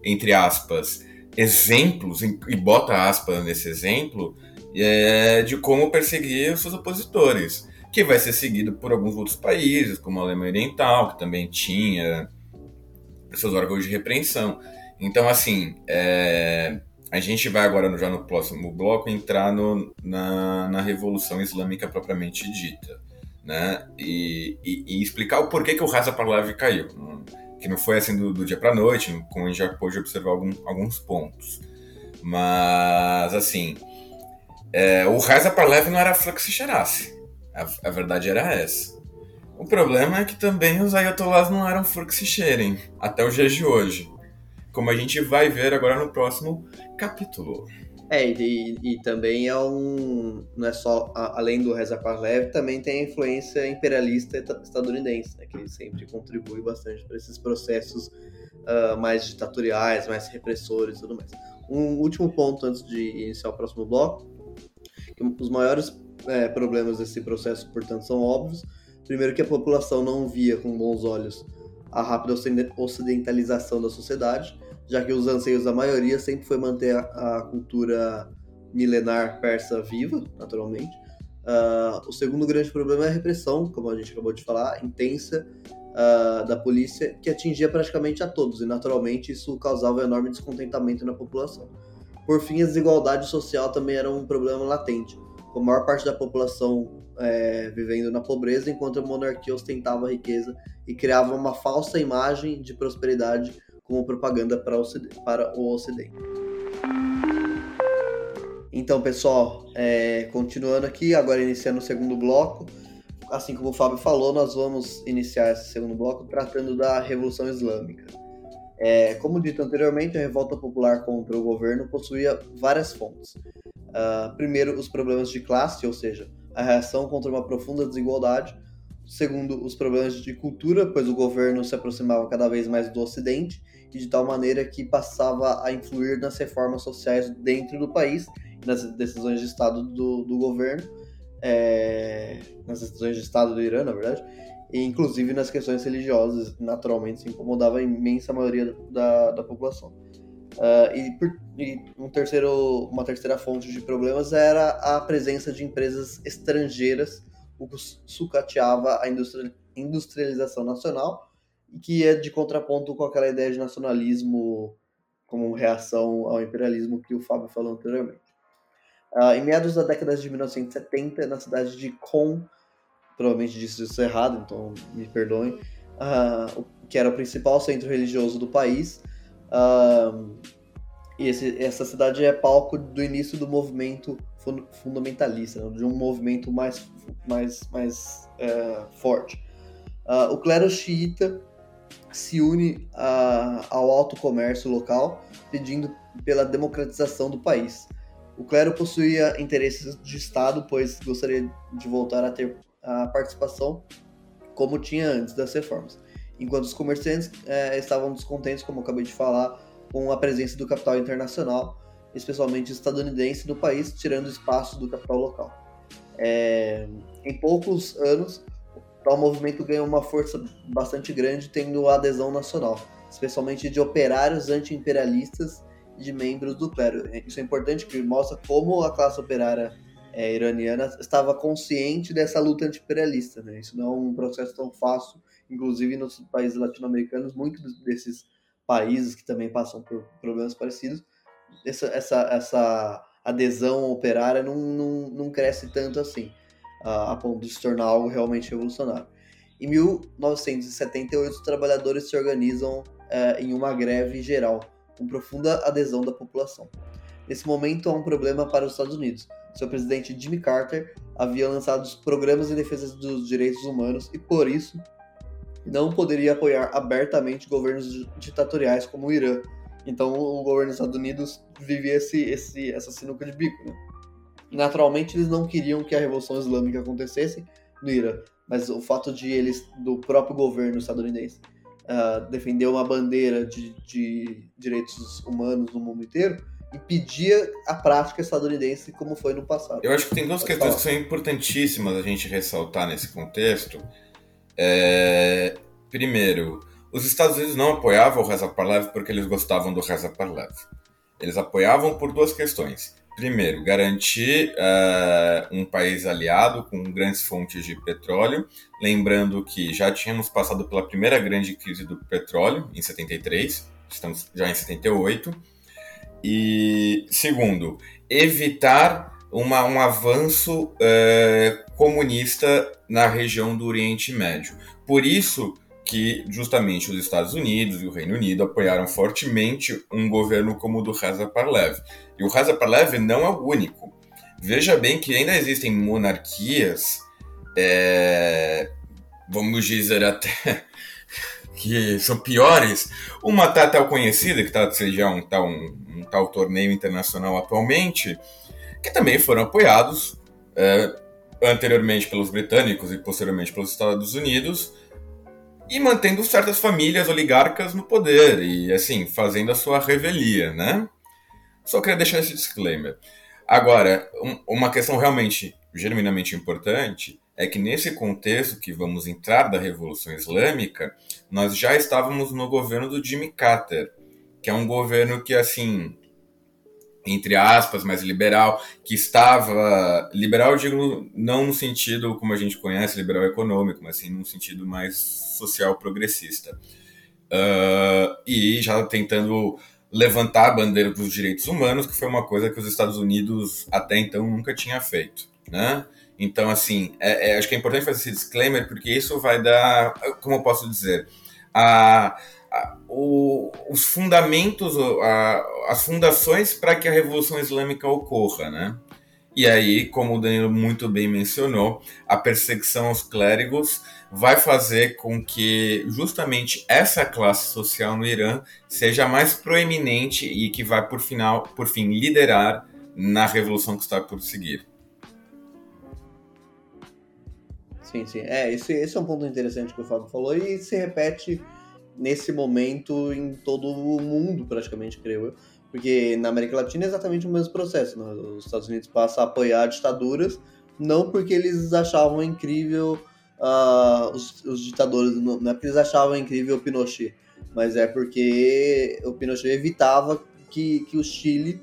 entre aspas, exemplos, e bota aspas nesse exemplo, é, de como perseguir os seus opositores, que vai ser seguido por alguns outros países, como a Alemanha Oriental, que também tinha seus órgãos de repreensão. Então, assim, é, a gente vai agora, já no próximo bloco, entrar no, na, na Revolução Islâmica propriamente dita, né? E, e, e explicar o porquê que o Reza Pahlavi caiu. Que não foi assim do, do dia para noite, como a gente já pôde observar algum, alguns pontos. Mas, assim, é, o Reza Parlev não era que cheirasse. A, a, verdade era essa. O problema é que também os ayatollahs não eram flux que cheirem, até os dias de hoje. Como a gente vai ver agora no próximo capítulo. É, e, e também é um. Não é só. A, além do Reza Parlev, também tem a influência imperialista estadunidense, né, que sempre contribui bastante para esses processos uh, mais ditatoriais, mais repressores e tudo mais. Um último ponto antes de iniciar o próximo bloco os maiores é, problemas desse processo, portanto, são óbvios. Primeiro, que a população não via com bons olhos a rápida ocidentalização da sociedade, já que os anseios da maioria sempre foi manter a, a cultura milenar persa viva, naturalmente. Uh, o segundo grande problema é a repressão, como a gente acabou de falar, intensa uh, da polícia, que atingia praticamente a todos, e naturalmente isso causava enorme descontentamento na população. Por fim, a desigualdade social também era um problema latente, com a maior parte da população é, vivendo na pobreza, enquanto a monarquia ostentava a riqueza e criava uma falsa imagem de prosperidade como propaganda para o. Para o ocidente. Então, pessoal, é, continuando aqui, agora iniciando o segundo bloco. Assim como o Fábio falou, nós vamos iniciar esse segundo bloco tratando da Revolução Islâmica. É, como dito anteriormente, a revolta popular contra o governo possuía várias fontes. Uh, primeiro, os problemas de classe, ou seja, a reação contra uma profunda desigualdade. Segundo, os problemas de cultura, pois o governo se aproximava cada vez mais do Ocidente e de tal maneira que passava a influir nas reformas sociais dentro do país nas decisões de Estado do, do governo, é, nas decisões de Estado do Irã, na verdade, e inclusive nas questões religiosas, naturalmente, se incomodava a imensa maioria da, da população. Uh, e, por, e um terceiro, uma terceira fonte de problemas era a presença de empresas estrangeiras, o que sucateava a industrialização nacional, e que é de contraponto com aquela ideia de nacionalismo como reação ao imperialismo que o Fábio falou anteriormente. Uh, em meados da década de 1970, na cidade de Qom, provavelmente disse isso errado, então me perdoem, uh, que era o principal centro religioso do país. Uh, e esse, essa cidade é palco do início do movimento fundamentalista, né, de um movimento mais, mais, mais uh, forte. o clero xiita se une ao alto comércio local, pedindo pela democratização do país. O clero possuía interesses de Estado, pois gostaria de voltar a ter a participação como tinha antes das reformas, enquanto os comerciantes é, estavam descontentes, como eu acabei de falar, com a presença do capital internacional, especialmente estadunidense, no país, tirando espaço do capital local. É, em poucos anos, tal movimento ganhou uma força bastante grande, tendo adesão nacional, especialmente de operários anti-imperialistas de membros do clero. Isso é importante porque mostra como a classe operária é, iraniana estava consciente dessa luta anti-imperialista. Né? Isso não é um processo tão fácil, inclusive nos países latino-americanos, muitos desses países que também passam por problemas parecidos, essa, essa, essa adesão operária não, não, não cresce tanto assim, a, ponto de se tornar algo realmente revolucionário. Em 1978, os trabalhadores se organizam é, em uma greve geral, com profunda adesão da população. Nesse momento há um problema para os Estados Unidos. Seu presidente Jimmy Carter havia lançado os programas em defesa dos direitos humanos e, por isso, não poderia apoiar abertamente governos ditatoriais como o Irã. Então, o governo dos Estados Unidos vivia esse, esse, essa sinuca de bico. Né? Naturalmente, eles não queriam que a Revolução Islâmica acontecesse no Irã, mas o fato de eles, do próprio governo estadunidense, uh, defender uma bandeira de, de direitos humanos no mundo inteiro, impedia a prática estadunidense como foi no passado. Eu acho que tem duas questões que são importantíssimas a gente ressaltar nesse contexto. É... Primeiro, os Estados Unidos não apoiavam o Reza Parlev porque eles gostavam do Reza Parlev. Eles apoiavam por duas questões. Primeiro, garantir uh, um país aliado com grandes fontes de petróleo. Lembrando que já tínhamos passado pela primeira grande crise do petróleo, em 73, estamos já em 78. E, segundo, evitar uma, um avanço uh, comunista na região do Oriente Médio. Por isso, que justamente os Estados Unidos e o Reino Unido apoiaram fortemente um governo como o do Reza Parlev. E o Reza Parlev não é o único. Veja bem que ainda existem monarquias, é, vamos dizer até que são piores. Uma tá tal conhecida, que está a sediar um tal, um, um, tal torneio internacional atualmente, que também foram apoiados é, anteriormente pelos britânicos e posteriormente pelos Estados Unidos, e mantendo certas famílias oligarcas no poder e, assim, fazendo a sua revelia, né? Só queria deixar esse disclaimer. Agora, um, uma questão realmente, genuinamente importante é que nesse contexto que vamos entrar da Revolução Islâmica, nós já estávamos no governo do Jimmy Carter, que é um governo que, assim, entre aspas, mais liberal, que estava. Liberal, digo, não no sentido como a gente conhece, liberal econômico, mas sim no sentido mais social progressista. Uh, e já tentando levantar a bandeira dos direitos humanos, que foi uma coisa que os Estados Unidos até então nunca tinha feito. Né? Então, assim, é, é, acho que é importante fazer esse disclaimer, porque isso vai dar. Como eu posso dizer? A a, o, os fundamentos, a, as fundações para que a Revolução Islâmica ocorra, né? E aí, como o Danilo muito bem mencionou, a perseguição aos clérigos vai fazer com que justamente essa classe social no Irã seja mais proeminente e que vai por final, por fim, liderar na revolução que está por seguir. Sim, sim. É, esse, esse é um ponto interessante que o Fábio falou e se repete nesse momento em todo o mundo, praticamente, creio eu. Porque na América Latina é exatamente o mesmo processo. Né? Os Estados Unidos passam a apoiar ditaduras, não porque eles achavam incrível uh, os, os, ditadores, não é porque eles achavam incrível o Pinochet, mas é porque o Pinochet evitava que, que o Chile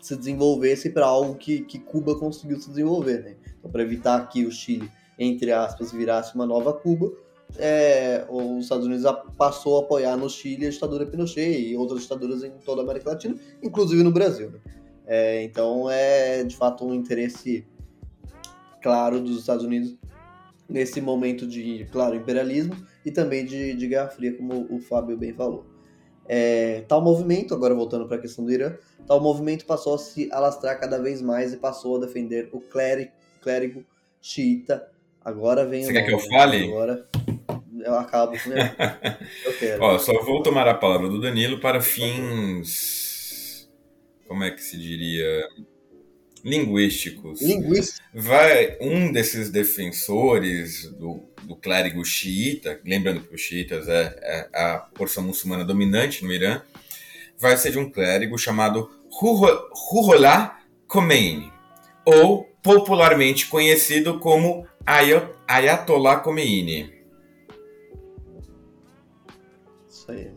se desenvolvesse para algo que, que Cuba conseguiu se desenvolver. Né? Então, para evitar que o Chile, entre aspas, virasse uma nova Cuba, é, os Estados Unidos passou a apoiar no Chile a ditadura Pinochet e outras ditaduras em toda a América Latina, inclusive no Brasil. Né? É, então é de fato um interesse claro dos Estados Unidos nesse momento de, claro, imperialismo e também de, de Guerra Fria, como o Fábio bem falou. É, tal movimento, agora voltando para a questão do Irã, tal movimento passou a se alastrar cada vez mais e passou a defender o clérigo, clérigo xiita. Agora vem Você quer que eu fale? Agora eu acabo com Eu quero. Ó, só vou tomar a palavra do Danilo para fins. Como é que se diria? Linguísticos. Linguísticos. Vai um desses defensores do, do clérigo xiita, lembrando que os xiitas é, é a porção muçulmana dominante no Irã, vai ser de um clérigo chamado Ruhollah Khomeini, ou popularmente conhecido como Ayatollah Khomeini. Isso aí.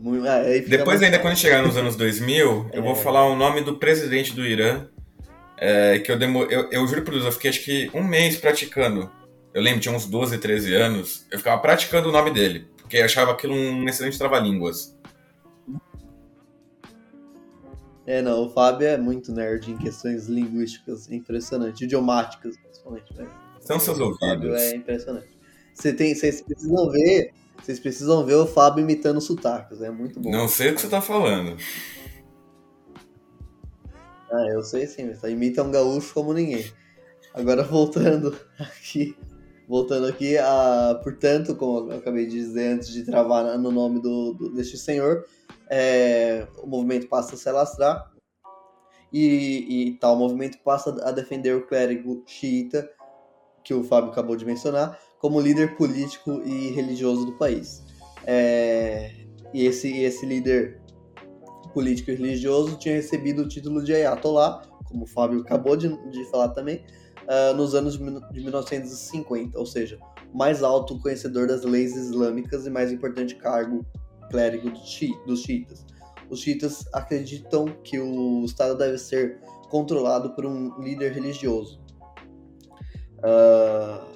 aí Depois, ainda quando chegar nos anos 2000, é. eu vou é. falar o nome do presidente do Irã, é, que eu, demor... eu, eu juro por Deus, eu fiquei acho que um mês praticando. Eu lembro, tinha uns 12, 13 anos, eu ficava praticando o nome dele, porque eu achava aquilo um excelente trava-línguas. É, não, o Fábio é muito nerd em questões linguísticas, impressionante, idiomáticas, principalmente. Né? São seus ouvidos. é impressionante. Você tem, vocês precisam ver vocês precisam ver o Fábio imitando sotaques, é muito bom. Não sei o que você tá falando. Ah, eu sei sim, você imita um gaúcho como ninguém. Agora voltando aqui, voltando aqui, a, portanto, como eu acabei de dizer antes de travar no nome do, do deste senhor, é, o movimento passa a se alastrar e, e tal movimento passa a defender o clérigo xiita, que o Fábio acabou de mencionar, como líder político e religioso do país. É, e esse, esse líder político e religioso tinha recebido o título de Ayatollah, como o Fábio acabou de, de falar também, uh, nos anos de 1950, ou seja, mais alto conhecedor das leis islâmicas e mais importante cargo clérigo dos xiitas. Os xiitas acreditam que o Estado deve ser controlado por um líder religioso. Uh,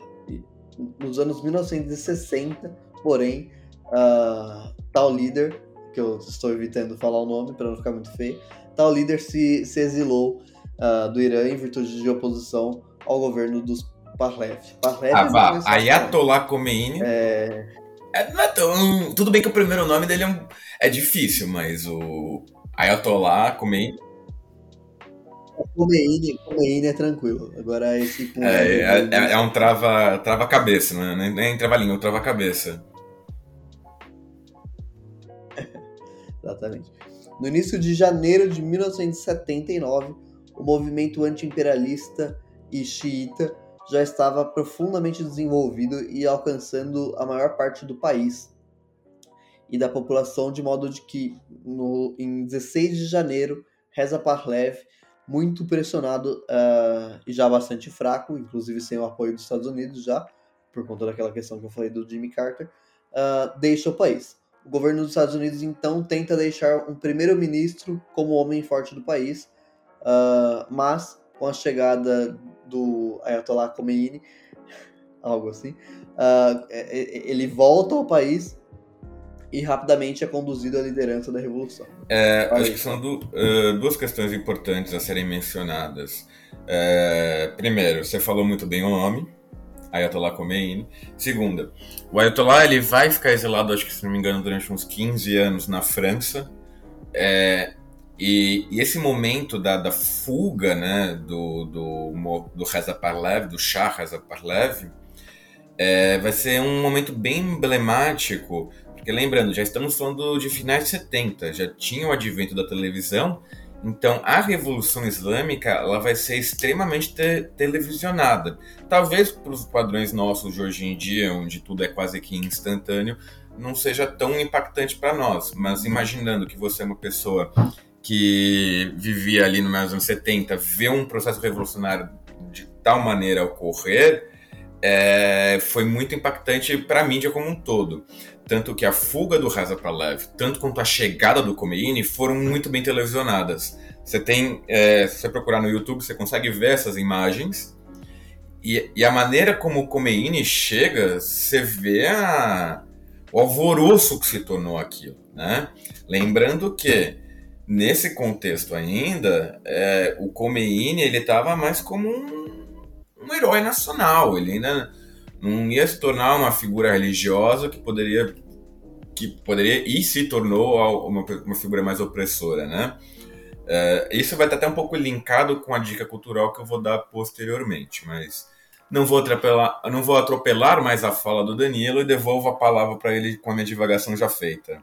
nos anos 1960, porém, uh, tal líder, que eu estou evitando falar o nome para não ficar muito feio, tal líder se, se exilou uh, do Irã em virtude de oposição ao governo dos Pahlav. Pahlav ah, vá, Ayatollah Khomeini. É... É, não é tão... Tudo bem que o primeiro nome dele é, um... é difícil, mas o Ayatollah Khomeini Comeine, Comeine é tranquilo. Agora esse. É, é, é, é, um trava, trava cabeça, né? Nem, nem trava língua, trava cabeça. Exatamente. No início de janeiro de 1979, o movimento anti-imperialista e xiita já estava profundamente desenvolvido e alcançando a maior parte do país e da população, de modo de que no, em 16 de janeiro, Reza Parlev muito pressionado uh, e já bastante fraco, inclusive sem o apoio dos Estados Unidos já, por conta daquela questão que eu falei do Jimmy Carter, uh, deixa o país. O governo dos Estados Unidos então tenta deixar um primeiro-ministro como homem forte do país, uh, mas com a chegada do Ayatollah Khomeini, algo assim, ele volta ao país e rapidamente é conduzido à liderança da revolução. É, acho que são uh, duas questões importantes a serem mencionadas. É, primeiro, você falou muito bem o nome, Ayatollah Khomeini. Segunda, o Ayatollah ele vai ficar exilado, acho que se não me engano, durante uns 15 anos na França. É, e, e, esse momento da, da fuga né, do, do, do Reza Parlev, do Shah Reza Parlev, é, vai ser um momento bem emblemático, porque lembrando, já estamos falando de finais de 70, já tinha o advento da televisão, então a Revolução Islâmica ela vai ser extremamente te televisionada. Talvez para os padrões nossos de hoje em dia, onde tudo é quase que instantâneo, não seja tão impactante para nós, mas imaginando que você é uma pessoa que vivia ali no meio dos anos 70, vê um processo revolucionário de tal maneira ocorrer, é, foi muito impactante para a mídia como um todo. Tanto que a fuga do Reza Palev, tanto quanto a chegada do Khomeini, foram muito bem televisionadas. Você tem, é, se você procurar no YouTube, você consegue ver essas imagens. E, e a maneira como o Khomeini chega, você vê a, o alvoroço que se tornou aquilo. Né? Lembrando que, nesse contexto ainda, é, o Khomeini ele estava mais como um, um herói nacional. Ele ainda não ia se tornar uma figura religiosa que poderia que poderia e se tornou uma, uma figura mais opressora, né? Uh, isso vai estar até um pouco linkado com a dica cultural que eu vou dar posteriormente, mas não vou atropelar, não vou atropelar mais a fala do Danilo e devolvo a palavra para ele com a minha divagação já feita.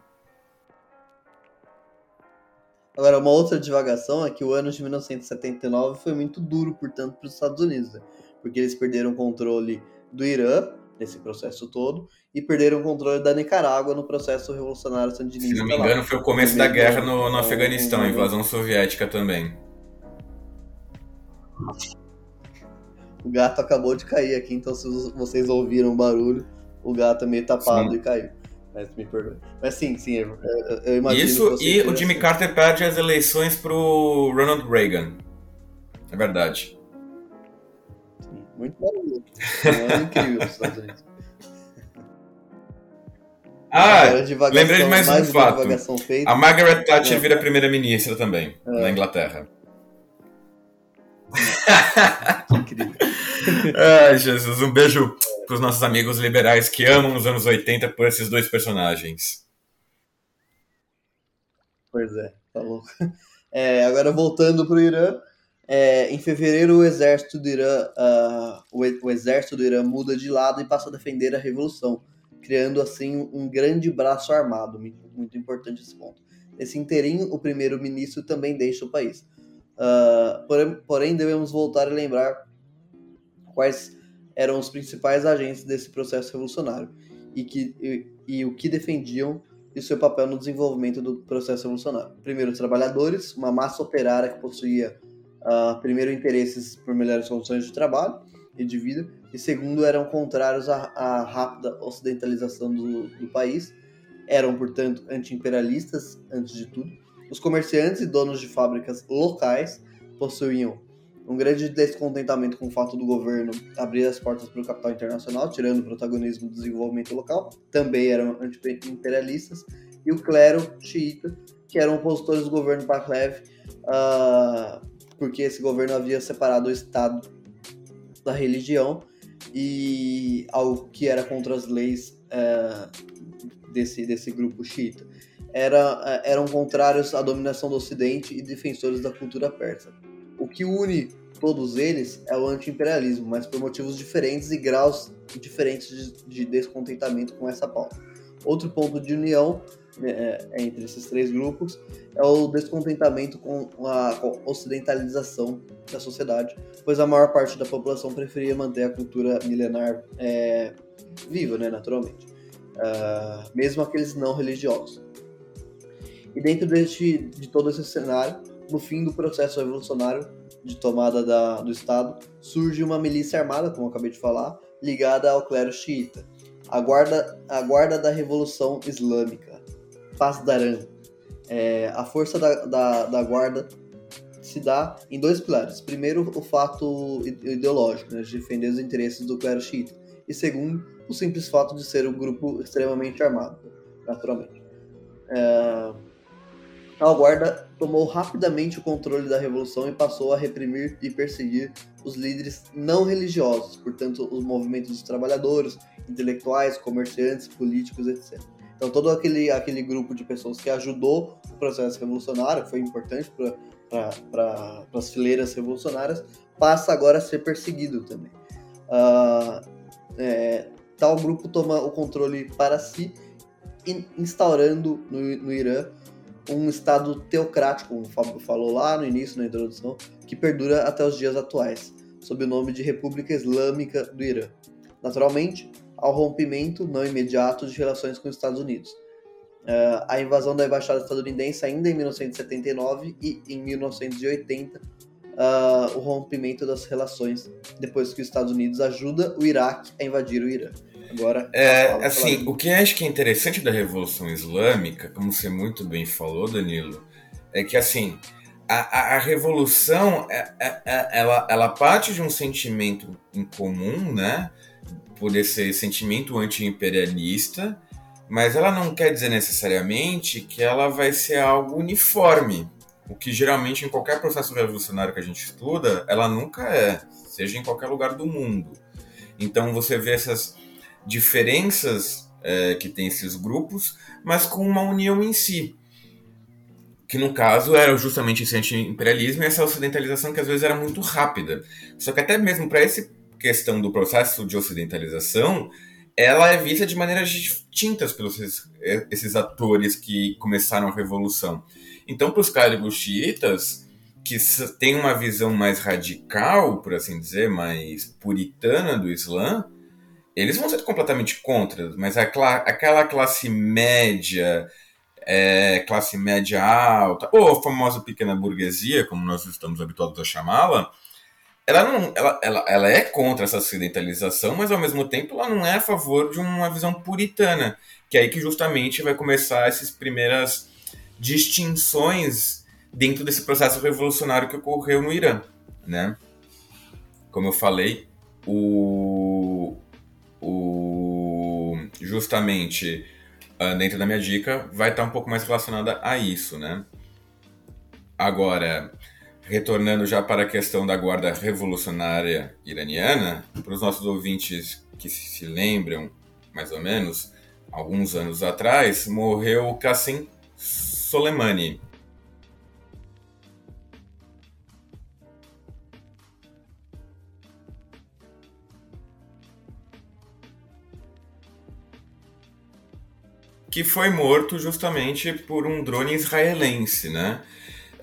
Agora, uma outra divagação é que o ano de 1979 foi muito duro, portanto, para os Estados Unidos, né? porque eles perderam o controle do Irã nesse processo todo e perderam o controle da Nicarágua no processo revolucionário sandinista. Se não me engano, foi o começo da guerra no, no Afeganistão, a invasão soviética também. O gato acabou de cair aqui, então se vocês ouviram o barulho, o gato é meio tapado sim. e caiu. Mas me perdoe. Mas sim, sim, eu, eu imagino. Isso e o Jimmy Carter perde as eleições pro Ronald Reagan. É verdade. Muito barulho. É incrível os Estados Unidos. Ah, lembrei de mais, mais um fato. A Margaret Thatcher vira primeira-ministra também, é. na Inglaterra. incrível. Ai, Jesus, um beijo para os nossos amigos liberais que amam os anos 80 por esses dois personagens. Pois é, tá louco. É, agora voltando para o Irã, é, em fevereiro, o exército do Irã, uh, o, o, exército do Irã muda de lado e passa a defender a revolução, criando assim um grande braço armado, muito, importante esse ponto. Nesse interim, o primeiro-ministro também deixa o país. Uh, porém, porém, devemos voltar a lembrar quais eram os principais agentes desse processo revolucionário e, que, e, e o que defendiam e seu papel no desenvolvimento do processo revolucionário. Primeiro, os trabalhadores, uma massa operária que possuía uh, primeiro, interesses por melhores condições de trabalho e de vida, e segundo, eram contrários à, à rápida ocidentalização do, do país, eram, portanto, anti-imperialistas, antes de tudo. Os comerciantes e donos de fábricas locais possuíam um grande descontentamento com o fato do governo abrir as portas para o capital internacional, tirando o protagonismo do desenvolvimento local, também eram anti-imperialistas, e o clero xiita, que eram opositores do governo Pahlav, uh, porque esse governo havia separado o Estado da religião e algo que era contra as leis é, desse, desse grupo xiita. Era, é, eram contrários à dominação do Ocidente e defensores da cultura persa. O que une todos eles é o anti-imperialismo, mas por motivos diferentes e graus diferentes de, de descontentamento com essa pauta. Outro ponto de união é, entre esses três grupos é o descontentamento com a ocidentalização da sociedade, pois a maior parte da população preferia manter a cultura milenar é, viva, né, naturalmente, uh, mesmo aqueles não religiosos. E dentro deste, de todo esse cenário, no fim do processo revolucionário de tomada da, do Estado, surge uma milícia armada, como eu acabei de falar, ligada ao clero xiita, a guarda, a guarda da Revolução Islâmica, Pasdaran. É, a força da, da, da, guarda se dá em dois pilares. Primeiro, o fato ideológico, né, de defender os interesses do clero xiita. E segundo, o simples fato de ser um grupo extremamente armado, naturalmente. É, Tal guarda tomou rapidamente o controle da revolução e passou a reprimir e perseguir os líderes não religiosos, portanto, os movimentos dos trabalhadores, intelectuais, comerciantes, políticos, etc. Então, todo aquele, aquele grupo de pessoas que ajudou o processo revolucionário, foi importante para as fileiras revolucionárias, passa agora a ser perseguido também. Uh, é, tal grupo toma o controle para si, instaurando no, no Irã um Estado teocrático, como o Fábio falou lá no início, na introdução, que perdura até os dias atuais, sob o nome de República Islâmica do Irã. Naturalmente, ao rompimento não imediato de relações com os Estados Unidos. Uh, a invasão da embaixada estadunidense ainda em 1979 e em 1980 uh, o rompimento das relações depois que os Estados Unidos ajuda o Iraque a invadir o Irã. Agora, é, assim, o que acho que é interessante da Revolução Islâmica, como você muito bem falou, Danilo, é que assim a, a, a revolução é, é, é, ela, ela parte de um sentimento em comum, né? Por esse sentimento anti-imperialista, mas ela não quer dizer necessariamente que ela vai ser algo uniforme. O que geralmente em qualquer processo revolucionário que a gente estuda, ela nunca é, seja em qualquer lugar do mundo. Então você vê essas diferenças é, que tem esses grupos, mas com uma união em si. Que no caso era justamente esse anti-imperialismo e essa ocidentalização que às vezes era muito rápida. Só que até mesmo para essa questão do processo de ocidentalização, ela é vista de maneiras distintas pelos esses atores que começaram a revolução. Então, para os clérigos xiitas, que têm uma visão mais radical, por assim dizer, mais puritana do Islã, eles vão ser completamente contra, mas aquela classe média, é, classe média alta, ou a famosa pequena burguesia, como nós estamos habituados a chamá-la, ela, não, ela, ela, ela é contra essa ocidentalização, mas ao mesmo tempo ela não é a favor de uma visão puritana, que é aí que justamente vai começar essas primeiras distinções dentro desse processo revolucionário que ocorreu no Irã, né? Como eu falei, o, o justamente uh, dentro da minha dica vai estar um pouco mais relacionada a isso, né? Agora, retornando já para a questão da guarda revolucionária iraniana, para os nossos ouvintes que se lembram, mais ou menos, alguns anos atrás, morreu Qasem Soleimani, que foi morto justamente por um drone israelense, né?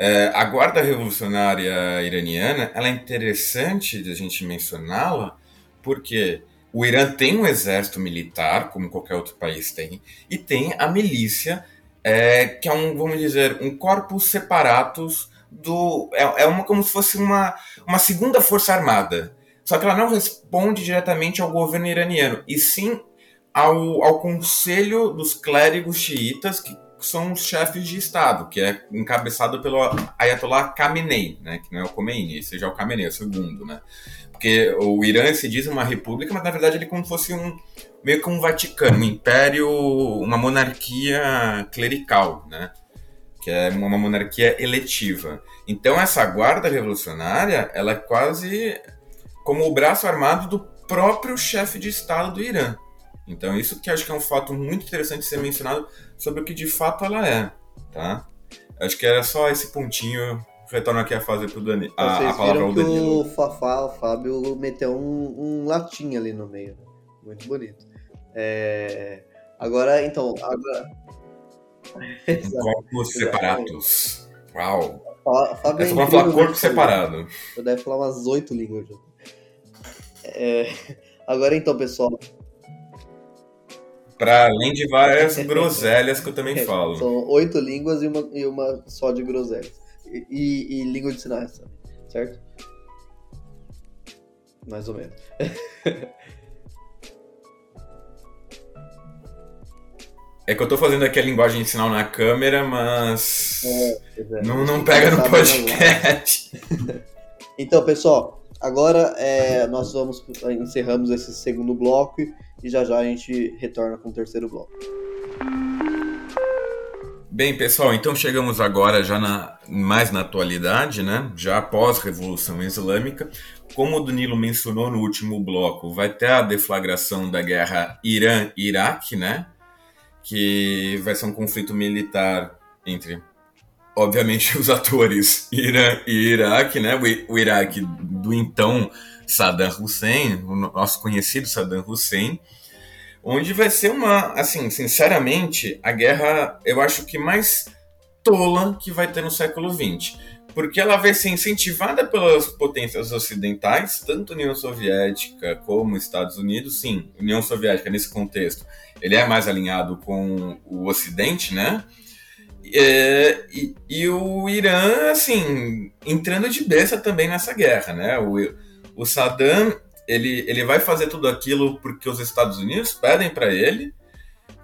É, a Guarda Revolucionária Iraniana, ela é interessante de a gente mencioná-la, porque o Irã tem um exército militar, como qualquer outro país tem, e tem a milícia, é, que é um, vamos dizer, um corpus separatus do... É, é uma, como se fosse uma, uma segunda força armada. Só que ela não responde diretamente ao governo iraniano, e sim ao, ao conselho dos clérigos xiitas, que são os chefes de Estado, que é encabeçado pelo Ayatollah Khamenei, né, que não é o Khomeini, esse já é o Khamenei, é o segundo, né? Porque o Irã se diz uma república, mas na verdade ele é como se fosse um meio que um Vaticano, um império, uma monarquia clerical, né? Que é uma monarquia eletiva. Então essa guarda revolucionária, ela é quase como o braço armado do próprio chefe de Estado do Irã. Então, isso que acho que é um fato muito interessante ser mencionado sobre o que de fato ela é, tá? Acho que era só esse pontinho. Retorno aqui a fase pro Dani, a, Vocês a palavra Danilo. Que o Fafá, o Fábio, meteu um, um latim ali no meio. Né? Muito bonito. É... Agora, então. Agora... Corpos separados. Uau! Fábio é só pra falar corpo separado. Eu deve falar umas oito línguas. É... Agora então, pessoal, para além de várias groselhas que eu também é, falo. São oito línguas e uma, e uma só de groselhas. E, e, e língua de sinais também, certo? Mais ou menos. É que eu tô fazendo aqui a linguagem de sinal na câmera, mas é, é. não, não pega no podcast. então, pessoal, agora é, nós vamos encerramos esse segundo bloco e já já a gente retorna com o terceiro bloco. Bem, pessoal, então chegamos agora já na, mais na atualidade, né? Já após Revolução Islâmica. Como o Danilo mencionou no último bloco, vai ter a deflagração da guerra Irã-Iraque, né? Que vai ser um conflito militar entre, obviamente, os atores Irã e Iraque, né? O, o Iraque do então Saddam Hussein, o nosso conhecido Saddam Hussein, onde vai ser uma, assim, sinceramente, a guerra, eu acho que mais tola que vai ter no século XX. Porque ela vai ser incentivada pelas potências ocidentais, tanto União Soviética como Estados Unidos. Sim, União Soviética, nesse contexto, ele é mais alinhado com o Ocidente, né? É, e, e, o Irã, assim, entrando de besta também nessa guerra, né? O, o Saddam ele, ele vai fazer tudo aquilo porque os Estados Unidos pedem para ele,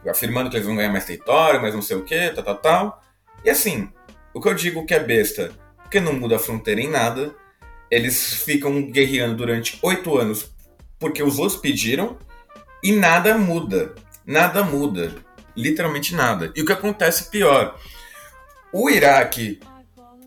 afirmando que eles vão ganhar mais território, mais não sei o que, tal, tal, tal. E assim, o que eu digo que é besta, porque não muda a fronteira em nada, eles ficam guerreando durante oito anos porque os outros pediram e nada muda. Nada muda. Literalmente nada. E o que acontece pior? O Iraque,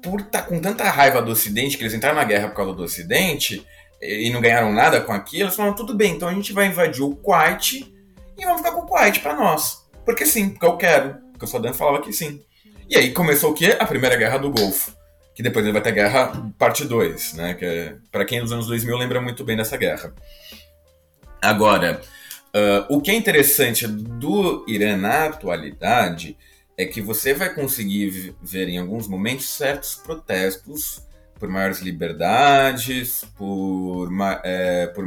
por estar tá com tanta raiva do Ocidente, que eles entraram na guerra por causa do Ocidente, e não ganharam nada com aquilo, eles falaram, tudo bem, então a gente vai invadir o Kuwait e vamos ficar com o Kuwait para nós. Porque sim, porque eu quero. Porque o Saddam falava que sim. E aí começou o quê? A Primeira Guerra do Golfo. Que depois vai ter a Guerra Parte 2, né? Que é, para quem é dos anos 2000 lembra muito bem dessa guerra. Agora, uh, o que é interessante do Irã na atualidade é que você vai conseguir ver em alguns momentos certos protestos por maiores liberdades, por, é, por,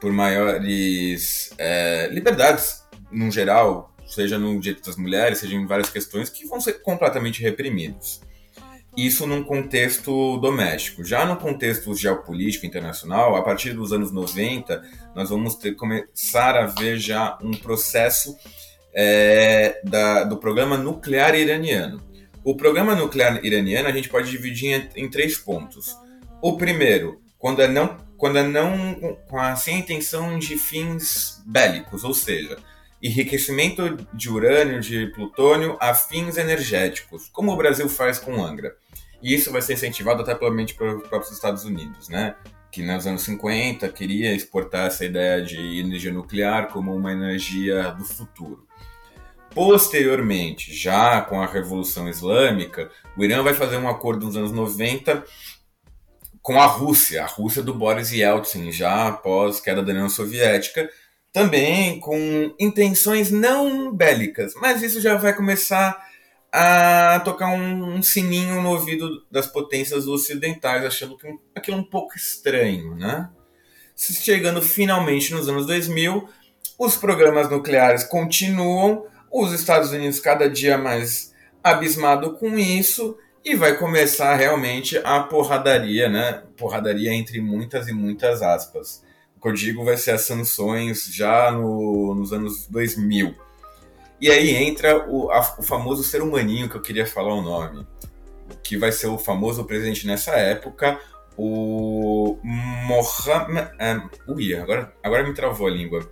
por maiores é, liberdades no geral, seja no direito das mulheres, seja em várias questões que vão ser completamente reprimidos. Isso num contexto doméstico. Já no contexto geopolítico internacional, a partir dos anos 90, nós vamos ter, começar a ver já um processo é, da, do programa nuclear iraniano. O programa nuclear iraniano a gente pode dividir em, em três pontos. O primeiro, quando é não, quando é não com a, sem intenção de fins bélicos, ou seja, enriquecimento de urânio, de plutônio a fins energéticos, como o Brasil faz com Angra. E isso vai ser incentivado até provavelmente pelos próprios Estados Unidos, né? que nos anos 50 queria exportar essa ideia de energia nuclear como uma energia do futuro. Posteriormente, já com a Revolução Islâmica, o Irã vai fazer um acordo nos anos 90 com a Rússia, a Rússia do Boris Yeltsin, já após queda da União Soviética, também com intenções não bélicas, mas isso já vai começar a tocar um, um sininho no ouvido das potências ocidentais, achando que aquilo é um pouco estranho, né? Chegando finalmente nos anos 2000, os programas nucleares continuam, os Estados Unidos cada dia mais abismado com isso e vai começar realmente a porradaria, né? Porradaria entre muitas e muitas aspas. O que eu digo vai ser as sanções já no, nos anos 2000. E aí entra o, a, o famoso ser humaninho que eu queria falar o nome, que vai ser o famoso presidente nessa época, o Mohamed. É, ui, agora, agora me travou a língua.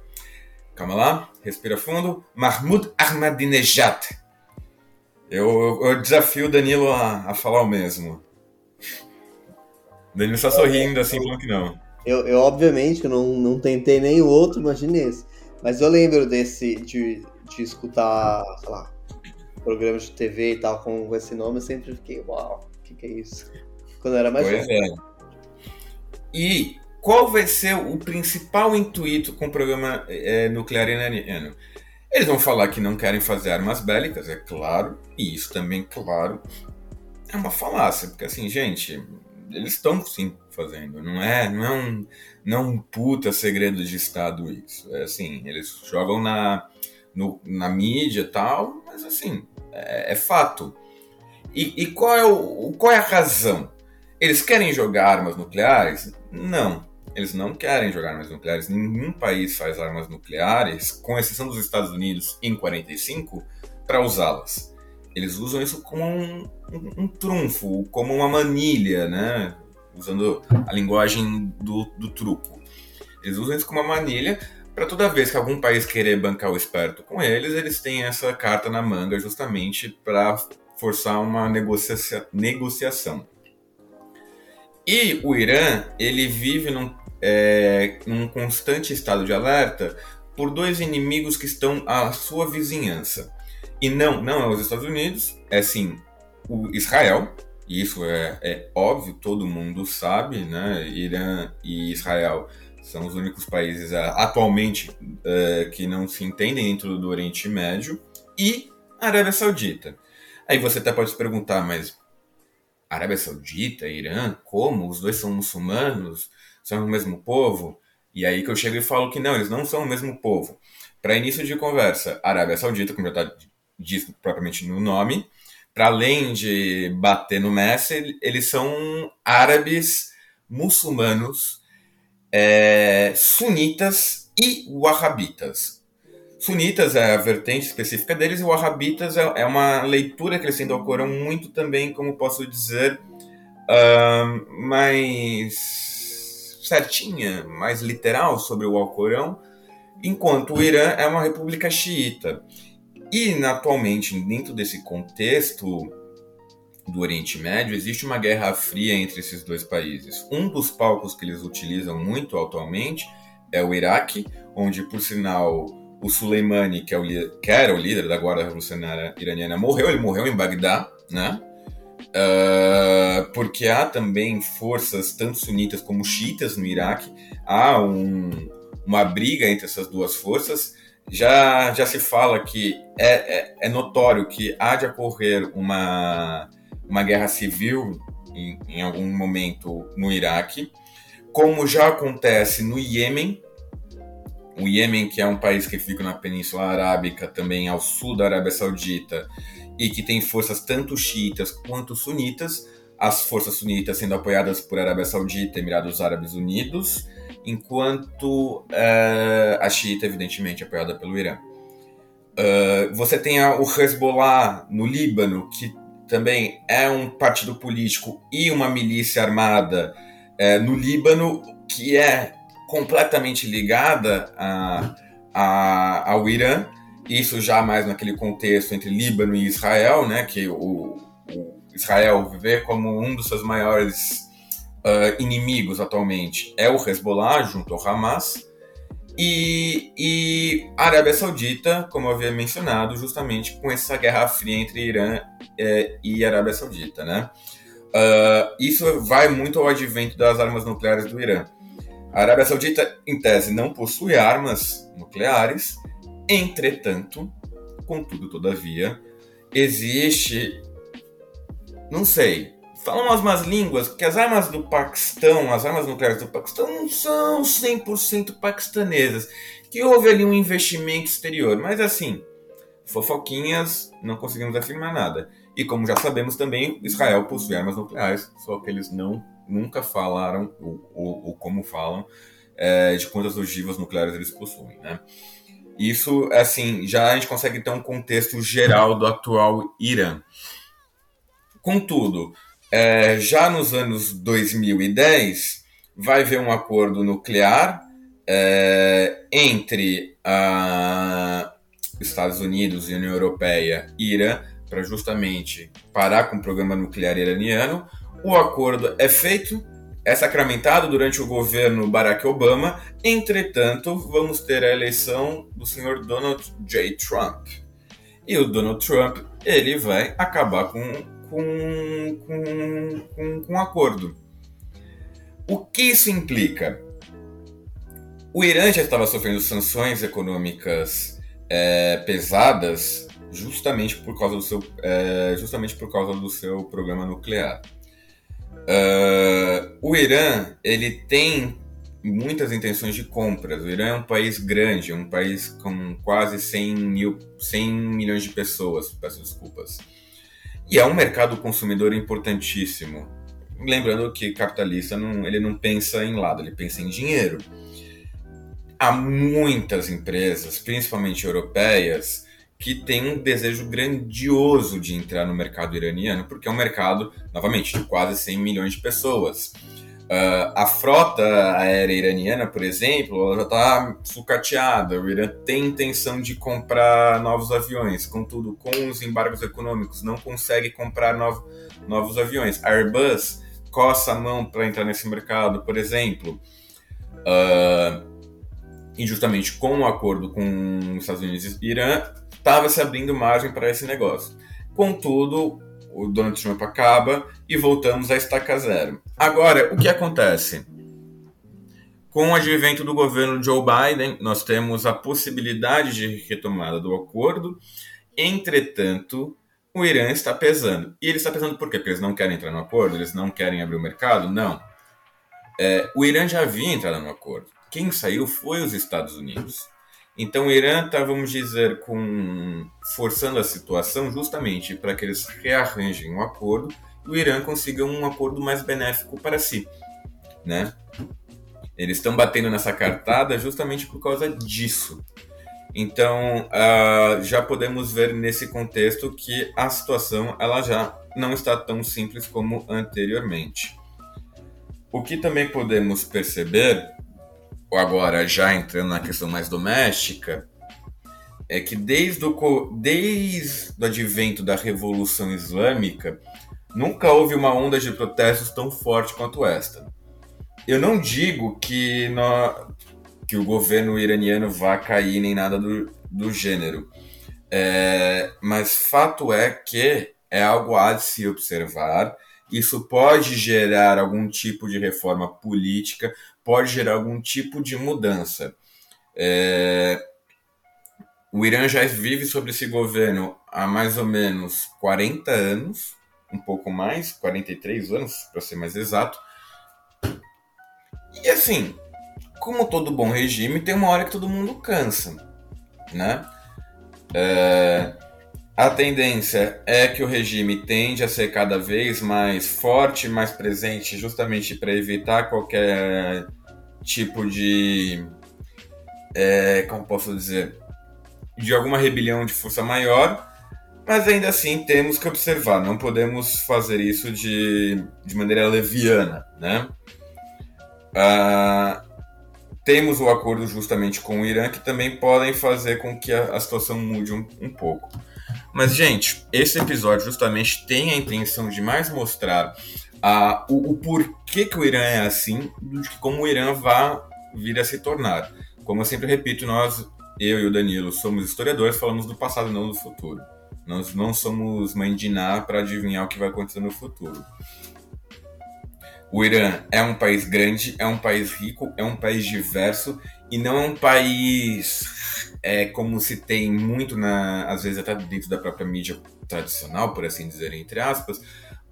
Calma lá, respira fundo. Mahmoud Ahmadinejad. Eu, eu desafio o Danilo a, a falar o mesmo. O Danilo está sorrindo assim, falando que não. Eu, eu obviamente, eu não, não tentei nem o outro, imagine esse. Mas eu lembro desse, de, de escutar, sei lá, programas de TV e tal com esse nome, eu sempre fiquei, uau, o que, que é isso? Quando eu era mais pois jovem. É. E qual vai ser o principal intuito com o programa é, nuclear iraniano? Eles vão falar que não querem fazer armas bélicas, é claro, e isso também, claro, é uma falácia, porque assim, gente, eles estão sim fazendo, não é, não é um, não é um puta segredo de Estado isso. É assim, eles jogam na, no, na mídia e tal, mas assim, é, é fato. E, e, qual, é o, qual é a razão? Eles querem jogar armas nucleares? Não. Eles não querem jogar armas nucleares. Nenhum país faz armas nucleares, com exceção dos Estados Unidos em 45, para usá-las. Eles usam isso como um, um, um, trunfo, como uma manilha, né? Usando a linguagem do, do truco. Eles usam isso como uma manilha para toda vez que algum país querer bancar o esperto com eles, eles têm essa carta na manga justamente para forçar uma negocia negociação. E o Irã, ele vive num, é, num constante estado de alerta por dois inimigos que estão à sua vizinhança. E não, não é os Estados Unidos, é sim o Israel, e isso é, é óbvio, todo mundo sabe, né? Irã e Israel são os únicos países uh, atualmente uh, que não se entendem dentro do Oriente Médio, e a Arábia Saudita. Aí você até pode se perguntar, mas Arábia Saudita, Irã, como? Os dois são muçulmanos? São o mesmo povo? E aí que eu chego e falo que não, eles não são o mesmo povo. Para início de conversa, Arábia Saudita, como já está dito propriamente no nome, para além de bater no Messi, eles são árabes muçulmanos, é, sunitas e wahhabitas. Sunitas é a vertente específica deles e wahhabitas é, é uma leitura que eles têm do Alcorão muito também, como posso dizer, uh, mais certinha, mais literal sobre o Alcorão, enquanto o Irã é uma república xiita. E atualmente, dentro desse contexto do Oriente Médio, existe uma guerra fria entre esses dois países. Um dos palcos que eles utilizam muito atualmente é o Iraque, onde, por sinal, o Soleimani, que, é o, que era o líder da Guarda Revolucionária Iraniana, morreu. Ele morreu em Bagdá, né? Uh, porque há também forças tanto sunitas como xiitas no Iraque. Há um, uma briga entre essas duas forças já, já se fala que é, é, é, notório que há de ocorrer uma, uma guerra civil em, em algum momento no Iraque, como já acontece no Iêmen. O Iêmen, que é um país que fica na Península Arábica, também ao sul da Arábia Saudita, e que tem forças tanto xiitas quanto sunitas, as forças sunitas sendo apoiadas por Arábia Saudita e Emirados Árabes Unidos, enquanto uh, a xiita, evidentemente, apoiada pelo Irã. Uh, você tem o Hezbollah no Líbano, que também é um partido político e uma milícia armada uh, no Líbano, que é completamente ligada a, a, ao Irã, isso já mais naquele contexto entre Líbano e Israel, né, que o, o Israel vê como um dos seus maiores uh, inimigos atualmente é o Hezbollah junto ao Hamas e, e a Arábia Saudita, como eu havia mencionado, justamente com essa guerra fria entre Irã eh, e Arábia Saudita, né? Uh, isso vai muito ao advento das armas nucleares do Irã. A Arábia Saudita, em tese, não possui armas nucleares, entretanto, contudo, todavia, existe, não sei, falam umas más línguas que as armas do Paquistão, as armas nucleares do Paquistão não são 100% paquistanesas, que houve ali um investimento exterior, mas assim, fofoquinhas, não conseguimos afirmar nada. E como já sabemos também, Israel possui armas nucleares, só que eles não nunca falaram ou, como falam é, de quantas ogivas nucleares eles possuem, né? Isso, assim, já a gente consegue ter um contexto geral do atual Irã. Contudo, é, já nos anos 2010, vai haver um acordo nuclear é, entre a Estados Unidos União Europeia e Irã para justamente parar com o programa nuclear iraniano. O acordo é feito, é sacramentado durante o governo Barack Obama. Entretanto, vamos ter a eleição do senhor Donald J. Trump. E o Donald Trump ele vai acabar com com, com, com, com um acordo. O que isso implica? O Irã já estava sofrendo sanções econômicas é, pesadas justamente por causa do seu, é, justamente por causa do seu programa nuclear. Uh, o Irã ele tem muitas intenções de compras. O Irã é um país grande, um país com quase 100, mil, 100 milhões de pessoas. Peço desculpas. E é um mercado consumidor importantíssimo. Lembrando que capitalista não, ele não pensa em lado, ele pensa em dinheiro. Há muitas empresas, principalmente europeias, que têm um desejo grandioso de entrar no mercado iraniano, porque é um mercado, novamente, de quase 100 milhões de pessoas. Uh, a frota aérea iraniana, por exemplo, ela já está sucateada. O Irã tem intenção de comprar novos aviões, contudo, com os embargos econômicos, não consegue comprar novo, novos aviões. A Airbus coça a mão para entrar nesse mercado, por exemplo. Uh, e justamente com o acordo com os Estados Unidos e Irã, estava se abrindo margem para esse negócio. Contudo, o Donald Trump acaba e voltamos a estaca zero. Agora, o que acontece? Com o advento do governo Joe Biden, nós temos a possibilidade de retomada do acordo. Entretanto, o Irã está pesando. E ele está pesando por quê? Porque eles não querem entrar no acordo? Eles não querem abrir o mercado? Não. É, o Irã já havia entrado no acordo. Quem saiu foi os Estados Unidos. Então o Irã está, vamos dizer, com forçando a situação justamente para que eles rearranjem um acordo e o Irã consiga um acordo mais benéfico para si, né? Eles estão batendo nessa cartada justamente por causa disso. Então, uh, já podemos ver nesse contexto que a situação ela já não está tão simples como anteriormente. O que também podemos perceber agora já entrando na questão mais doméstica, é que desde o, desde o advento da Revolução Islâmica, nunca houve uma onda de protestos tão forte quanto esta. Eu não digo que, no, que o governo iraniano vá cair nem nada do, do gênero, é, mas fato é que é algo a se observar. Isso pode gerar algum tipo de reforma política, pode gerar algum tipo de mudança. É... O Irã já vive sobre esse governo há mais ou menos 40 anos, um pouco mais, 43 anos, para ser mais exato. E assim, como todo bom regime, tem uma hora que todo mundo cansa, né? É... A tendência é que o regime tende a ser cada vez mais forte, mais presente, justamente para evitar qualquer tipo de. É, como posso dizer? De alguma rebelião de força maior, mas ainda assim temos que observar, não podemos fazer isso de, de maneira leviana, né? Ah, temos o acordo justamente com o Irã que também podem fazer com que a, a situação mude um, um pouco. Mas, gente, esse episódio justamente tem a intenção de mais mostrar a, o, o, porquê que o Irã é assim, de como o Irã vai vir a se tornar. Como eu sempre repito, nós, eu e o Danilo, somos historiadores, falamos do passado, não do futuro. Nós não somos mãe de para adivinhar o que vai acontecer no futuro. O Irã é um país grande, é um país rico, é um país diverso e não é um país é, como se tem muito, na, às vezes até dentro da própria mídia tradicional, por assim dizer, entre aspas,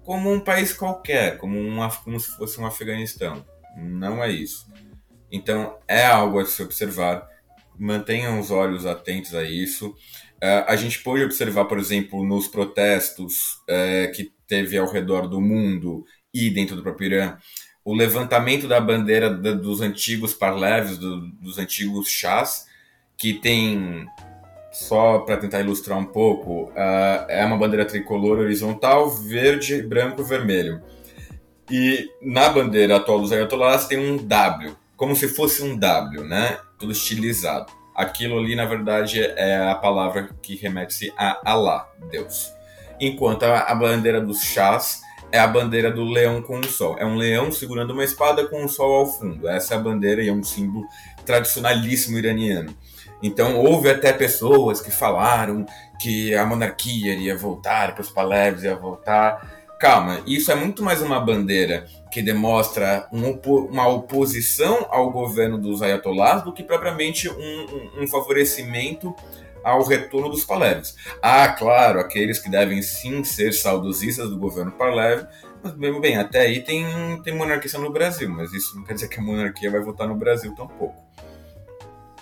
como um país qualquer, como, uma, como se fosse um Afeganistão. Não é isso. Então é algo a se observar. Mantenham os olhos atentos a isso. Uh, a gente pôde observar, por exemplo, nos protestos uh, que teve ao redor do mundo e dentro do próprio Irã, o levantamento da bandeira da, dos antigos parleves, do, dos antigos chás, que tem, só para tentar ilustrar um pouco, uh, é uma bandeira tricolor horizontal, verde, branco vermelho. E na bandeira atual dos Ayatollahs tem um W, como se fosse um W, né? Tudo estilizado. Aquilo ali, na verdade, é a palavra que remete-se a Allah, Deus. Enquanto a bandeira dos chás é a bandeira do leão com o sol. É um leão segurando uma espada com o sol ao fundo. Essa é a bandeira e é um símbolo tradicionalíssimo iraniano. Então houve até pessoas que falaram que a monarquia iria voltar, que os Paleves iam voltar. Calma, isso é muito mais uma bandeira que demonstra um, uma oposição ao governo dos ayatollahs do que propriamente um, um, um favorecimento ao retorno dos Paleves. Ah, claro, aqueles que devem sim ser saudosistas do governo Palev, mas bem, bem, até aí tem, tem monarquia no Brasil, mas isso não quer dizer que a monarquia vai votar no Brasil tampouco.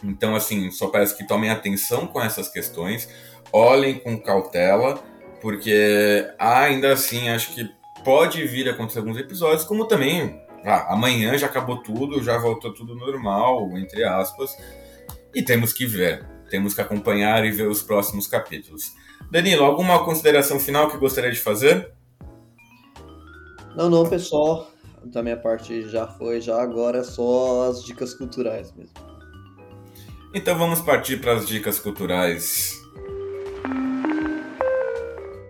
Então, assim, só parece que tomem atenção com essas questões, olhem com cautela, porque ainda assim acho que pode vir a acontecer alguns episódios, como também ah, amanhã já acabou tudo, já voltou tudo normal, entre aspas, e temos que ver temos que acompanhar e ver os próximos capítulos. Danilo, alguma consideração final que gostaria de fazer? Não, não, pessoal. da minha parte já foi, já agora é só as dicas culturais mesmo. Então vamos partir para as dicas culturais.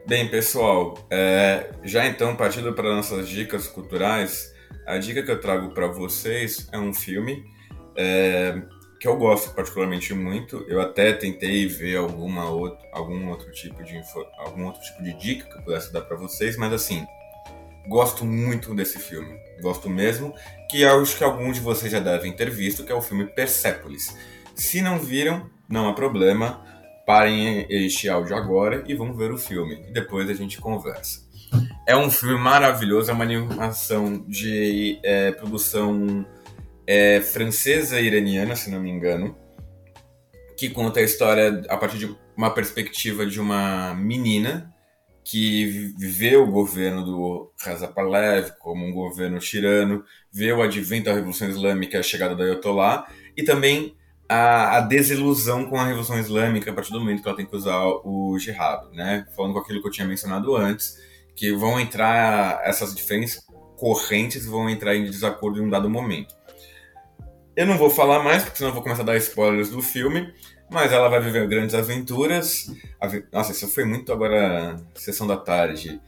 Bem, pessoal, é, já então partindo para nossas dicas culturais, a dica que eu trago para vocês é um filme é, que eu gosto particularmente muito. Eu até tentei ver alguma outra, algum outro tipo de algum outro tipo de dica que eu pudesse dar para vocês, mas assim, gosto muito desse filme, gosto mesmo, que acho que alguns de vocês já devem ter visto, que é o filme Persepolis. Se não viram, não há problema, parem este áudio agora e vamos ver o filme. Depois a gente conversa. É um filme maravilhoso, é uma animação de é, produção é, francesa e iraniana, se não me engano, que conta a história a partir de uma perspectiva de uma menina que vê o governo do Reza Pahlavi como um governo tirano, vê o advento da Revolução Islâmica, a chegada da Ayatollah, e também a, a, desilusão com a Revolução Islâmica a partir do momento que ela tem que usar o jihad, né? Falando com aquilo que eu tinha mencionado antes, que vão entrar essas diferentes correntes vão entrar em desacordo em um dado momento. Eu não vou falar mais, porque senão eu vou começar a dar spoilers do filme, mas ela vai viver grandes aventuras. Nossa, isso foi muito agora sessão da tarde.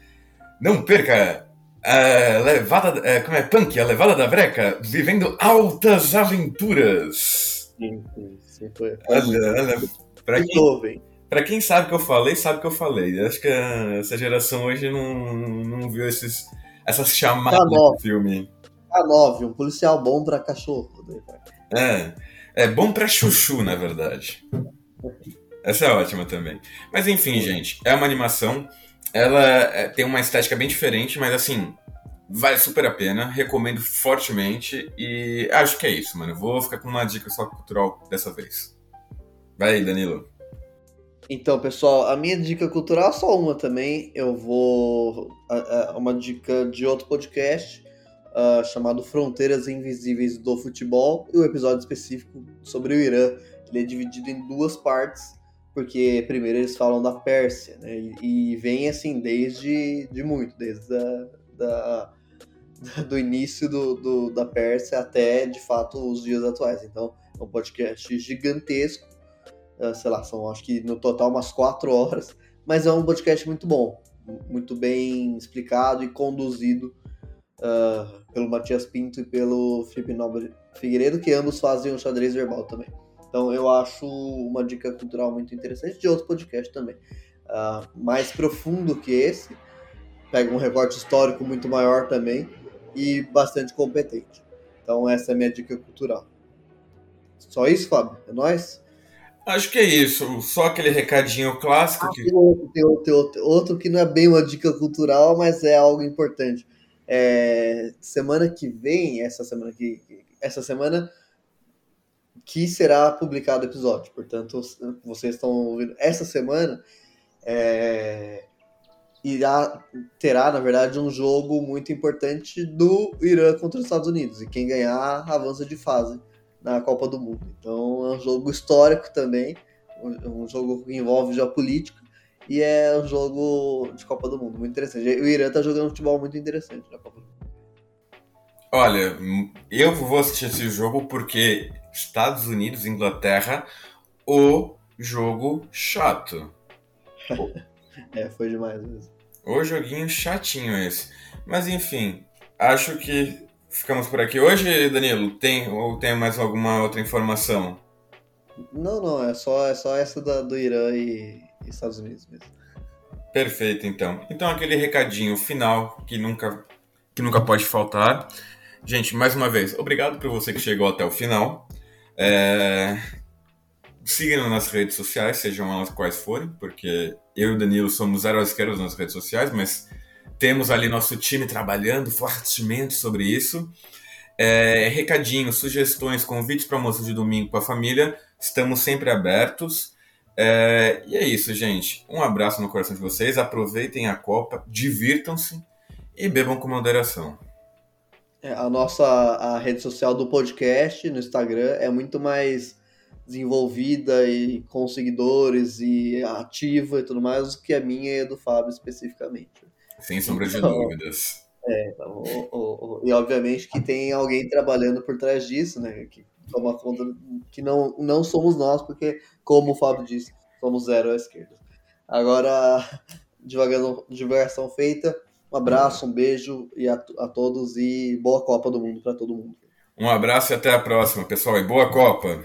Não perca a levada, é, como é, punk, a levada da breca, vivendo altas aventuras. Sim, sim, foi. Olha, olha, pra quem, pra quem sabe que eu falei, sabe que eu falei. Acho que essa geração hoje não, não viu esses, essas chamadas do filme. K9, um policial bom pra cachorro. É, é bom pra chuchu, na verdade. Essa é ótima também. Mas enfim, gente, é uma animação. Ela é, tem uma estética bem diferente, mas assim, vale super a pena. Recomendo fortemente. E acho que é isso, mano. Vou ficar com uma dica só cultural dessa vez. Vai aí, Danilo. Então, pessoal, a minha dica cultural é só uma também. Eu vou. Uma dica de outro podcast uh, chamado Fronteiras Invisíveis do Futebol, e o um episódio específico sobre o Irã. Ele é dividido em duas partes, porque primeiro eles falam da Pérsia, né? E, e vem assim desde de muito, desde a, da, do início do, do, da Pérsia até de fato os dias atuais. Então é um podcast gigantesco, uh, sei lá, são acho que no total umas quatro horas, mas é um podcast muito bom, muito bem explicado e conduzido uh, pelo Matias Pinto e pelo Felipe Nobre Figueiredo, que ambos fazem o xadrez verbal também. Então eu acho uma dica cultural muito interessante de outro podcast também. Uh, mais profundo que esse, pega um recorte histórico muito maior também e bastante competente. Então essa é a minha dica cultural. Só isso, Fábio? É nóis? Acho que é isso. Só aquele recadinho clássico. Ah, que... tem, outro, tem, outro, tem outro, que não é bem uma dica cultural, mas é algo importante. É, semana que vem, essa semana que essa semana que será publicado o episódio. Portanto, vocês estão ouvindo essa semana é, irá terá, na verdade, um jogo muito importante do Irã contra os Estados Unidos e quem ganhar avança de fase na Copa do Mundo. Então, é um jogo histórico também, um, um jogo que envolve geopolítica e é um jogo de Copa do Mundo muito interessante. O Irã tá jogando futebol muito interessante na Copa do Mundo. Olha, eu vou assistir esse jogo porque Estados Unidos, Inglaterra, o jogo chato. é, foi demais mesmo. O joguinho chatinho esse. Mas enfim, acho que ficamos por aqui hoje, Danilo. Tem ou tem mais alguma outra informação? Não, não, é só, é só essa da, do Irã e, Estados Unidos mesmo. Perfeito, então. Então aquele recadinho final que nunca, que nunca pode faltar. Gente, mais uma vez, obrigado por você que chegou até o final. É... Siga-nos nas redes sociais, sejam elas quais forem, porque eu e o Danilo somos zero esquerdos nas redes sociais, mas temos ali nosso time trabalhando fortemente sobre isso. É, recadinhos, sugestões, convites para almoço de domingo com a família, estamos sempre abertos. É, e é isso, gente. Um abraço no coração de vocês. Aproveitem a Copa, divirtam-se e bebam com moderação. É, a nossa a rede social do podcast no Instagram é muito mais desenvolvida e com seguidores e ativa e tudo mais do que a minha e a do Fábio especificamente. Sem sombra então, de dúvidas. É, o, o, o, e obviamente que tem alguém trabalhando por trás disso, né? Que toma conta que não, não somos nós, porque, como o Fábio disse, somos zero à esquerda. Agora, divagação, divagação feita. Um abraço, um beijo e a, a todos e boa Copa do Mundo para todo mundo. Um abraço e até a próxima, pessoal, e boa Copa!